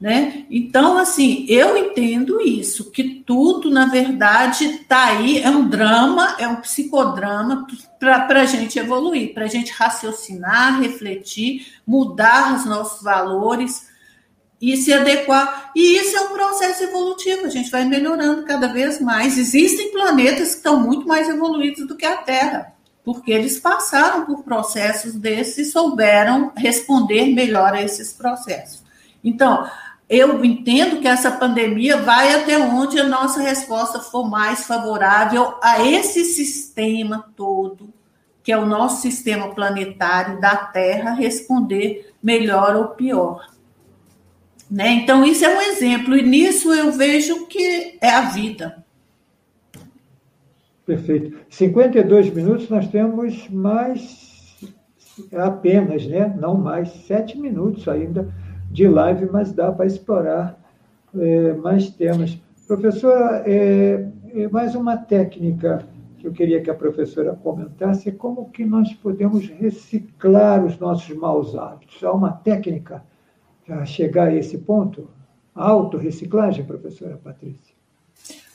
né? Então, assim, eu entendo isso, que tudo, na verdade, está aí, é um drama, é um psicodrama para a gente evoluir, para a gente raciocinar, refletir, mudar os nossos valores e se adequar. E isso é um processo evolutivo, a gente vai melhorando cada vez mais. Existem planetas que estão muito mais evoluídos do que a Terra, porque eles passaram por processos desses e souberam responder melhor a esses processos. Então, eu entendo que essa pandemia vai até onde a nossa resposta for mais favorável a esse sistema todo, que é o nosso sistema planetário da Terra, responder melhor ou pior. Né? Então, isso é um exemplo, e nisso eu vejo que é a vida. Perfeito. 52 minutos, nós temos mais apenas, né? não mais, sete minutos ainda de live, mas dá para explorar é, mais temas. Professora, é, é, mais uma técnica que eu queria que a professora comentasse, é como que nós podemos reciclar os nossos maus hábitos. Há uma técnica para chegar a esse ponto? Autorreciclagem, professora Patrícia?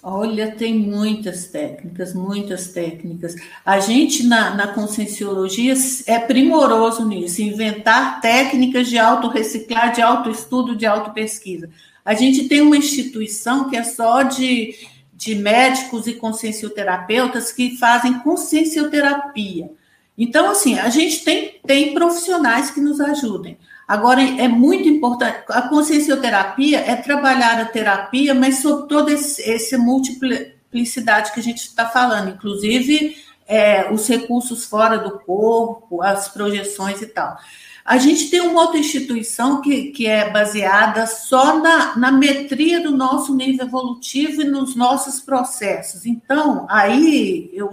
Olha, tem muitas técnicas, muitas técnicas. A gente, na, na conscienciologia, é primoroso nisso, inventar técnicas de autorreciclar, de autoestudo, de autopesquisa. A gente tem uma instituição que é só de, de médicos e consciencioterapeutas que fazem consciencioterapia. Então, assim, a gente tem, tem profissionais que nos ajudem. Agora, é muito importante, a consciencioterapia é trabalhar a terapia, mas sobre toda essa multiplicidade que a gente está falando, inclusive é, os recursos fora do corpo, as projeções e tal. A gente tem uma outra instituição que, que é baseada só na, na metria do nosso nível evolutivo e nos nossos processos. Então, aí eu,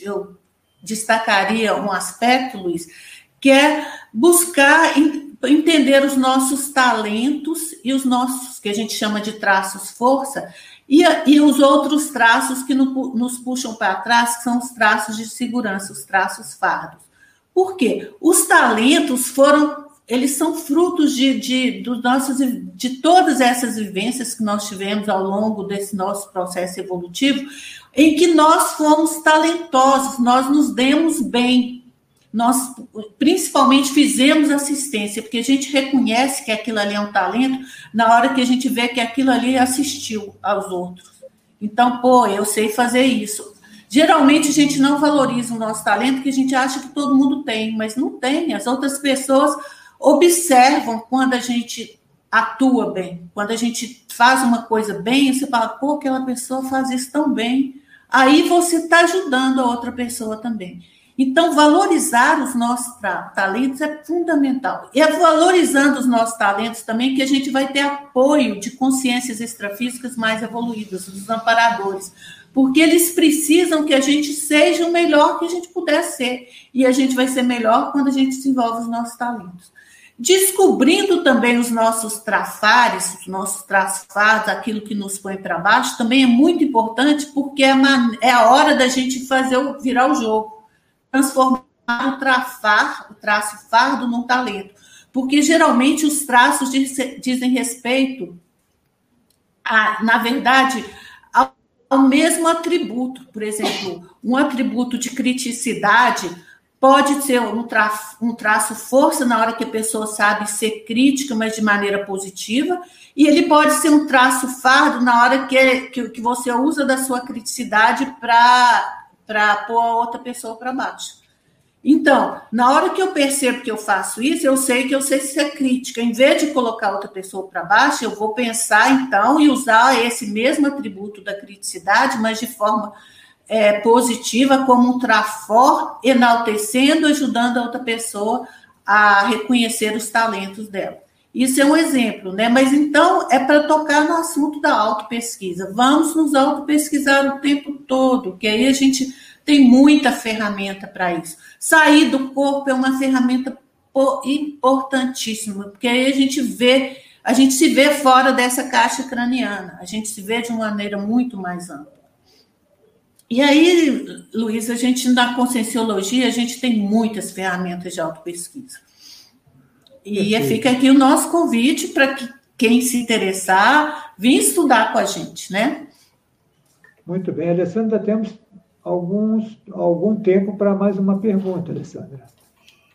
eu destacaria um aspecto, Luiz, que é buscar entender os nossos talentos e os nossos, que a gente chama de traços força, e, e os outros traços que no, nos puxam para trás, que são os traços de segurança, os traços fardos. Por quê? Os talentos foram, eles são frutos de, de, dos nossos, de todas essas vivências que nós tivemos ao longo desse nosso processo evolutivo, em que nós fomos talentosos, nós nos demos bem, nós principalmente fizemos assistência, porque a gente reconhece que aquilo ali é um talento na hora que a gente vê que aquilo ali assistiu aos outros. Então, pô, eu sei fazer isso. Geralmente a gente não valoriza o nosso talento, porque a gente acha que todo mundo tem, mas não tem. As outras pessoas observam quando a gente atua bem, quando a gente faz uma coisa bem, você fala, pô, aquela pessoa faz isso tão bem. Aí você está ajudando a outra pessoa também. Então, valorizar os nossos talentos é fundamental. E é valorizando os nossos talentos também que a gente vai ter apoio de consciências extrafísicas mais evoluídas, dos amparadores, porque eles precisam que a gente seja o melhor que a gente puder ser. E a gente vai ser melhor quando a gente desenvolve os nossos talentos. Descobrindo também os nossos trafares, os nossos traçados, aquilo que nos põe para baixo, também é muito importante, porque é, é a hora da gente fazer virar o jogo transformar o trafar, o traço fardo no talento, porque geralmente os traços dizem respeito a, na verdade, ao, ao mesmo atributo. Por exemplo, um atributo de criticidade pode ser um, tra um traço força na hora que a pessoa sabe ser crítica, mas de maneira positiva, e ele pode ser um traço fardo na hora que, que, que você usa da sua criticidade para pôr a outra pessoa para baixo. Então, na hora que eu percebo que eu faço isso, eu sei que eu sei ser crítica. Em vez de colocar outra pessoa para baixo, eu vou pensar então e usar esse mesmo atributo da criticidade, mas de forma é, positiva, como um trafor, enaltecendo, ajudando a outra pessoa a reconhecer os talentos dela. Isso é um exemplo, né? Mas então é para tocar no assunto da autopesquisa. Vamos nos autopesquisar o tempo todo, que aí a gente tem muita ferramenta para isso. Sair do corpo é uma ferramenta importantíssima, porque aí a gente vê, a gente se vê fora dessa caixa craniana, a gente se vê de uma maneira muito mais ampla. E aí, Luiz, a gente na conscienciologia, a gente tem muitas ferramentas de autopesquisa. E Perfeito. fica aqui o nosso convite para que quem se interessar, vir estudar com a gente, né? Muito bem, Alessandra, temos alguns, algum tempo para mais uma pergunta, Alessandra.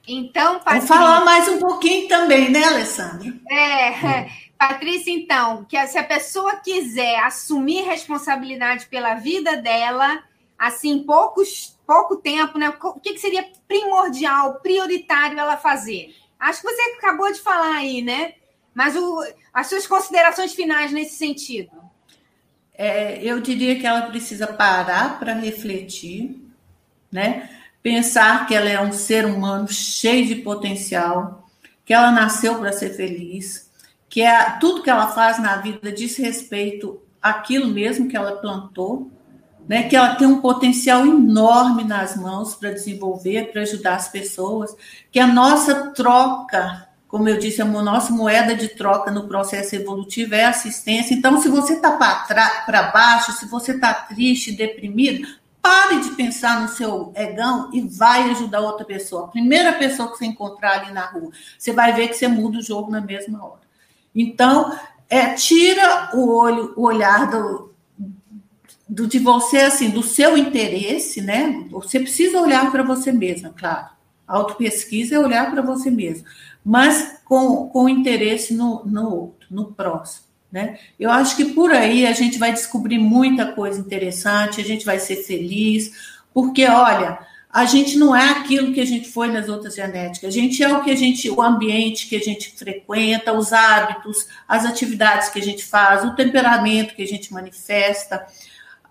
Então, Patrícia... Vou falar mais um pouquinho também, né, Alessandra? É, Patrícia, então, que se a pessoa quiser assumir responsabilidade pela vida dela, assim, poucos, pouco tempo, né? O que, que seria primordial, prioritário ela fazer? Acho que você acabou de falar aí, né? Mas o, as suas considerações finais nesse sentido. É, eu diria que ela precisa parar para refletir, né? Pensar que ela é um ser humano cheio de potencial, que ela nasceu para ser feliz, que é, tudo que ela faz na vida diz respeito àquilo mesmo que ela plantou, né, que ela tem um potencial enorme nas mãos para desenvolver, para ajudar as pessoas, que a nossa troca, como eu disse, a nossa moeda de troca no processo evolutivo é assistência. Então, se você está para baixo, se você está triste, deprimido, pare de pensar no seu egão e vai ajudar outra pessoa. A primeira pessoa que você encontrar ali na rua, você vai ver que você muda o jogo na mesma hora. Então, é, tira o olho, o olhar do, do, de você, assim, do seu interesse, né? Você precisa olhar para você mesma, claro. Autopesquisa é olhar para você mesmo, mas com, com interesse no, no outro, no próximo. Né? Eu acho que por aí a gente vai descobrir muita coisa interessante, a gente vai ser feliz, porque, olha, a gente não é aquilo que a gente foi nas outras genéticas, a gente é o que a gente, o ambiente que a gente frequenta, os hábitos, as atividades que a gente faz, o temperamento que a gente manifesta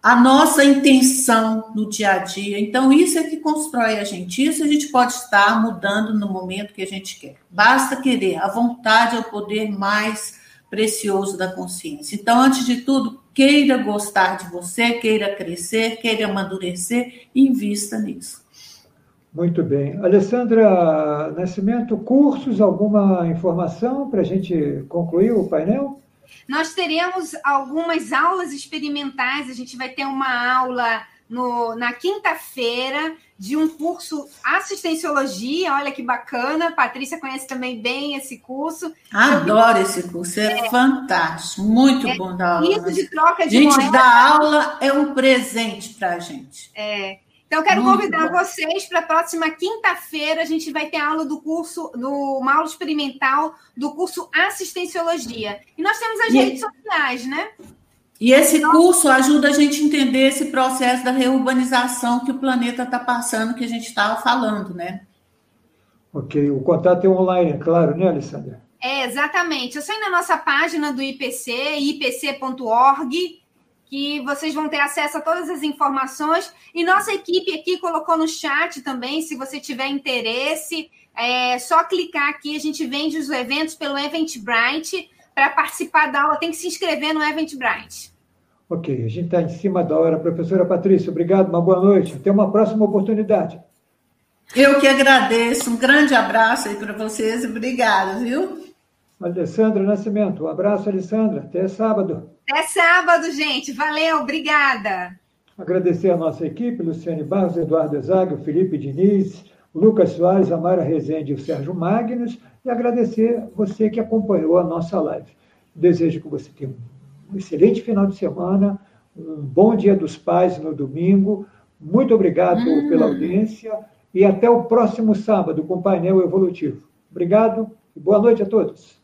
a nossa intenção no dia a dia. Então, isso é que constrói a gente. Isso a gente pode estar mudando no momento que a gente quer. Basta querer. A vontade é o poder mais precioso da consciência. Então, antes de tudo, queira gostar de você, queira crescer, queira amadurecer invista nisso. Muito bem. Alessandra Nascimento, cursos, alguma informação para a gente concluir o painel? Nós teremos algumas aulas experimentais, a gente vai ter uma aula no, na quinta-feira de um curso assistenciologia, olha que bacana. Patrícia conhece também bem esse curso. Adoro esse curso, é, é fantástico, muito é, bom dar aula. Isso de troca de gente, moeda. dar aula é um presente para a gente. É. Então, quero Muito convidar bom. vocês para a próxima quinta-feira. A gente vai ter aula do curso, do, uma aula experimental do curso Assistenciologia. E nós temos as e redes sociais, né? E esse curso ajuda a gente a entender esse processo da reurbanização que o planeta está passando, que a gente estava falando, né? Ok, o contato é online, é claro, né, Alessandra? É, exatamente. Eu sei na nossa página do IPC, ipc.org, que vocês vão ter acesso a todas as informações. E nossa equipe aqui colocou no chat também, se você tiver interesse, é só clicar aqui. A gente vende os eventos pelo Eventbrite. Para participar da aula, tem que se inscrever no Eventbrite. Ok, a gente está em cima da hora. Professora Patrícia, obrigado, uma boa noite. Até uma próxima oportunidade. Eu que agradeço. Um grande abraço aí para vocês. Obrigada, viu? Alessandra Nascimento. Um abraço, Alessandra. Até sábado. Até sábado, gente. Valeu, obrigada. Agradecer a nossa equipe, Luciane Barros, Eduardo Ezag, Felipe Diniz, Lucas Soares, a Mara Rezende e o Sérgio Magnus, e agradecer você que acompanhou a nossa live. Desejo que você tenha um excelente final de semana, um bom dia dos pais no domingo. Muito obrigado hum. pela audiência e até o próximo sábado com o painel evolutivo. Obrigado e boa noite a todos.